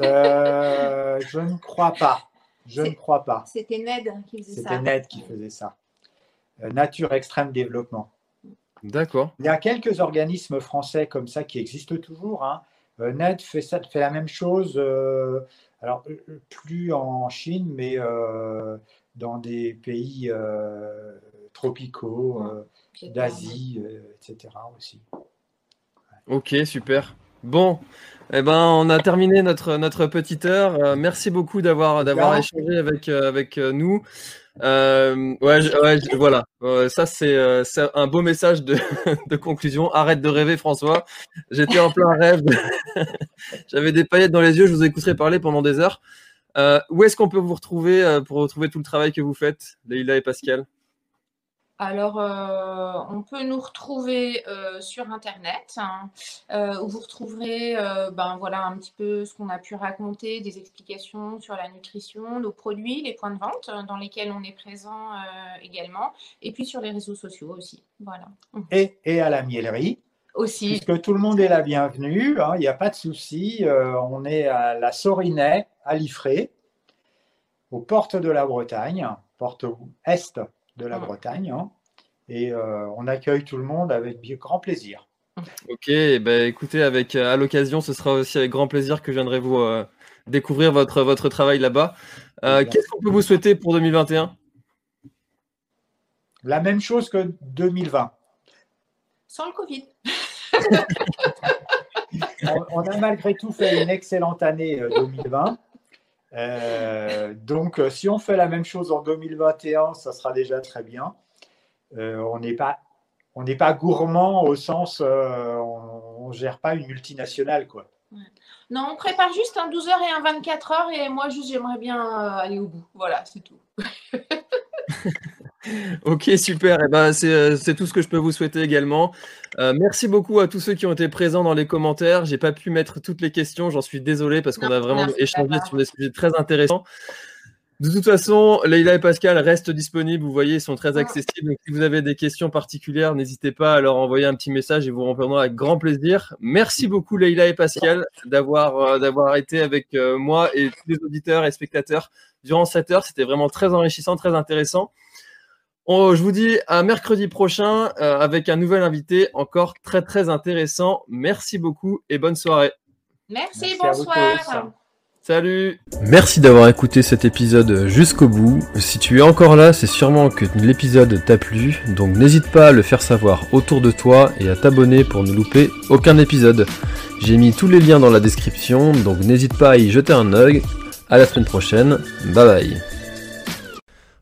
Euh, Je ne crois pas. Je ne crois pas. C'était Ned qui faisait ça. C'était Ned qui faisait ça. Nature Extrême Développement. D'accord. Il y a quelques organismes français comme ça qui existent toujours. Hein. Ned fait, ça, fait la même chose alors euh, euh, plus en Chine, mais euh, dans des pays tropicaux, d'Asie, etc. aussi. Ok, super. Bon, eh ben, on a terminé notre, notre petite heure. merci beaucoup d'avoir d'avoir échangé avec, avec nous. Euh, ouais, voilà. ça, c'est un beau message de, *laughs* de, conclusion. Arrête de rêver, François. J'étais en plein rêve. *laughs* J'avais des paillettes dans les yeux. Je vous écouterai parler pendant des heures. Euh, où est-ce qu'on peut vous retrouver euh, pour retrouver tout le travail que vous faites, Leïla et Pascal? Alors, euh, on peut nous retrouver euh, sur Internet, hein, euh, où vous retrouverez ben, voilà, un petit peu ce qu'on a pu raconter, des explications sur la nutrition, nos produits, les points de vente dans lesquels on est présent également, et puis sur les réseaux sociaux aussi. Voilà. Et, et à la miellerie aussi. Puisque tout le monde est la bienvenue, hein, il n'y a pas de souci. on est à la Sorinet, à Liffré, aux portes de la Bretagne, porte est de la Bretagne. Hein. et euh, on accueille tout le monde avec grand plaisir. Ok, ben écoutez, avec euh, à l'occasion, ce sera aussi avec grand plaisir que je viendrai vous euh, découvrir votre, votre travail là-bas. Qu'est-ce qu'on peut vous souhaiter pour 2021 La même chose que 2020. Sans le Covid. *laughs* *laughs* on, a malgré tout fait une excellente année 2020. Euh, donc, euh, si on fait la même chose en 2021, ça sera déjà très bien. Euh, on n'est pas, on n'est pas gourmand au sens, on, ne gère pas une multinationale, quoi. Non, on prépare juste un 12 heures et un 24 heures, et moi, juste, j'aimerais bien aller au bout. Voilà, c'est tout. *laughs* Ok, super. Et eh ben, euh, c'est, tout ce que je peux vous souhaiter également. Euh, merci beaucoup à tous ceux qui ont été présents dans les commentaires. J'ai pas pu mettre toutes les questions, j'en suis désolé parce qu'on a vraiment échangé sur des sujets très intéressants. De toute façon, Leïla et Pascal restent disponibles. Vous voyez, ils sont très accessibles. Donc, si vous avez des questions particulières, n'hésitez pas à leur envoyer un petit message et vous répondrons avec grand plaisir. Merci beaucoup, Leïla et Pascal, d'avoir euh, d'avoir été avec moi et tous les auditeurs et spectateurs durant cette heure. C'était vraiment très enrichissant, très intéressant je vous dis à mercredi prochain euh, avec un nouvel invité encore très très intéressant. Merci beaucoup et bonne soirée. Merci, bonsoir. Salut Merci d'avoir écouté cet épisode jusqu'au bout. Si tu es encore là, c'est sûrement que l'épisode t'a plu, donc n'hésite pas à le faire savoir autour de toi et à t'abonner pour ne louper aucun épisode. J'ai mis tous les liens dans la description, donc n'hésite pas à y jeter un œil. À la semaine prochaine, bye bye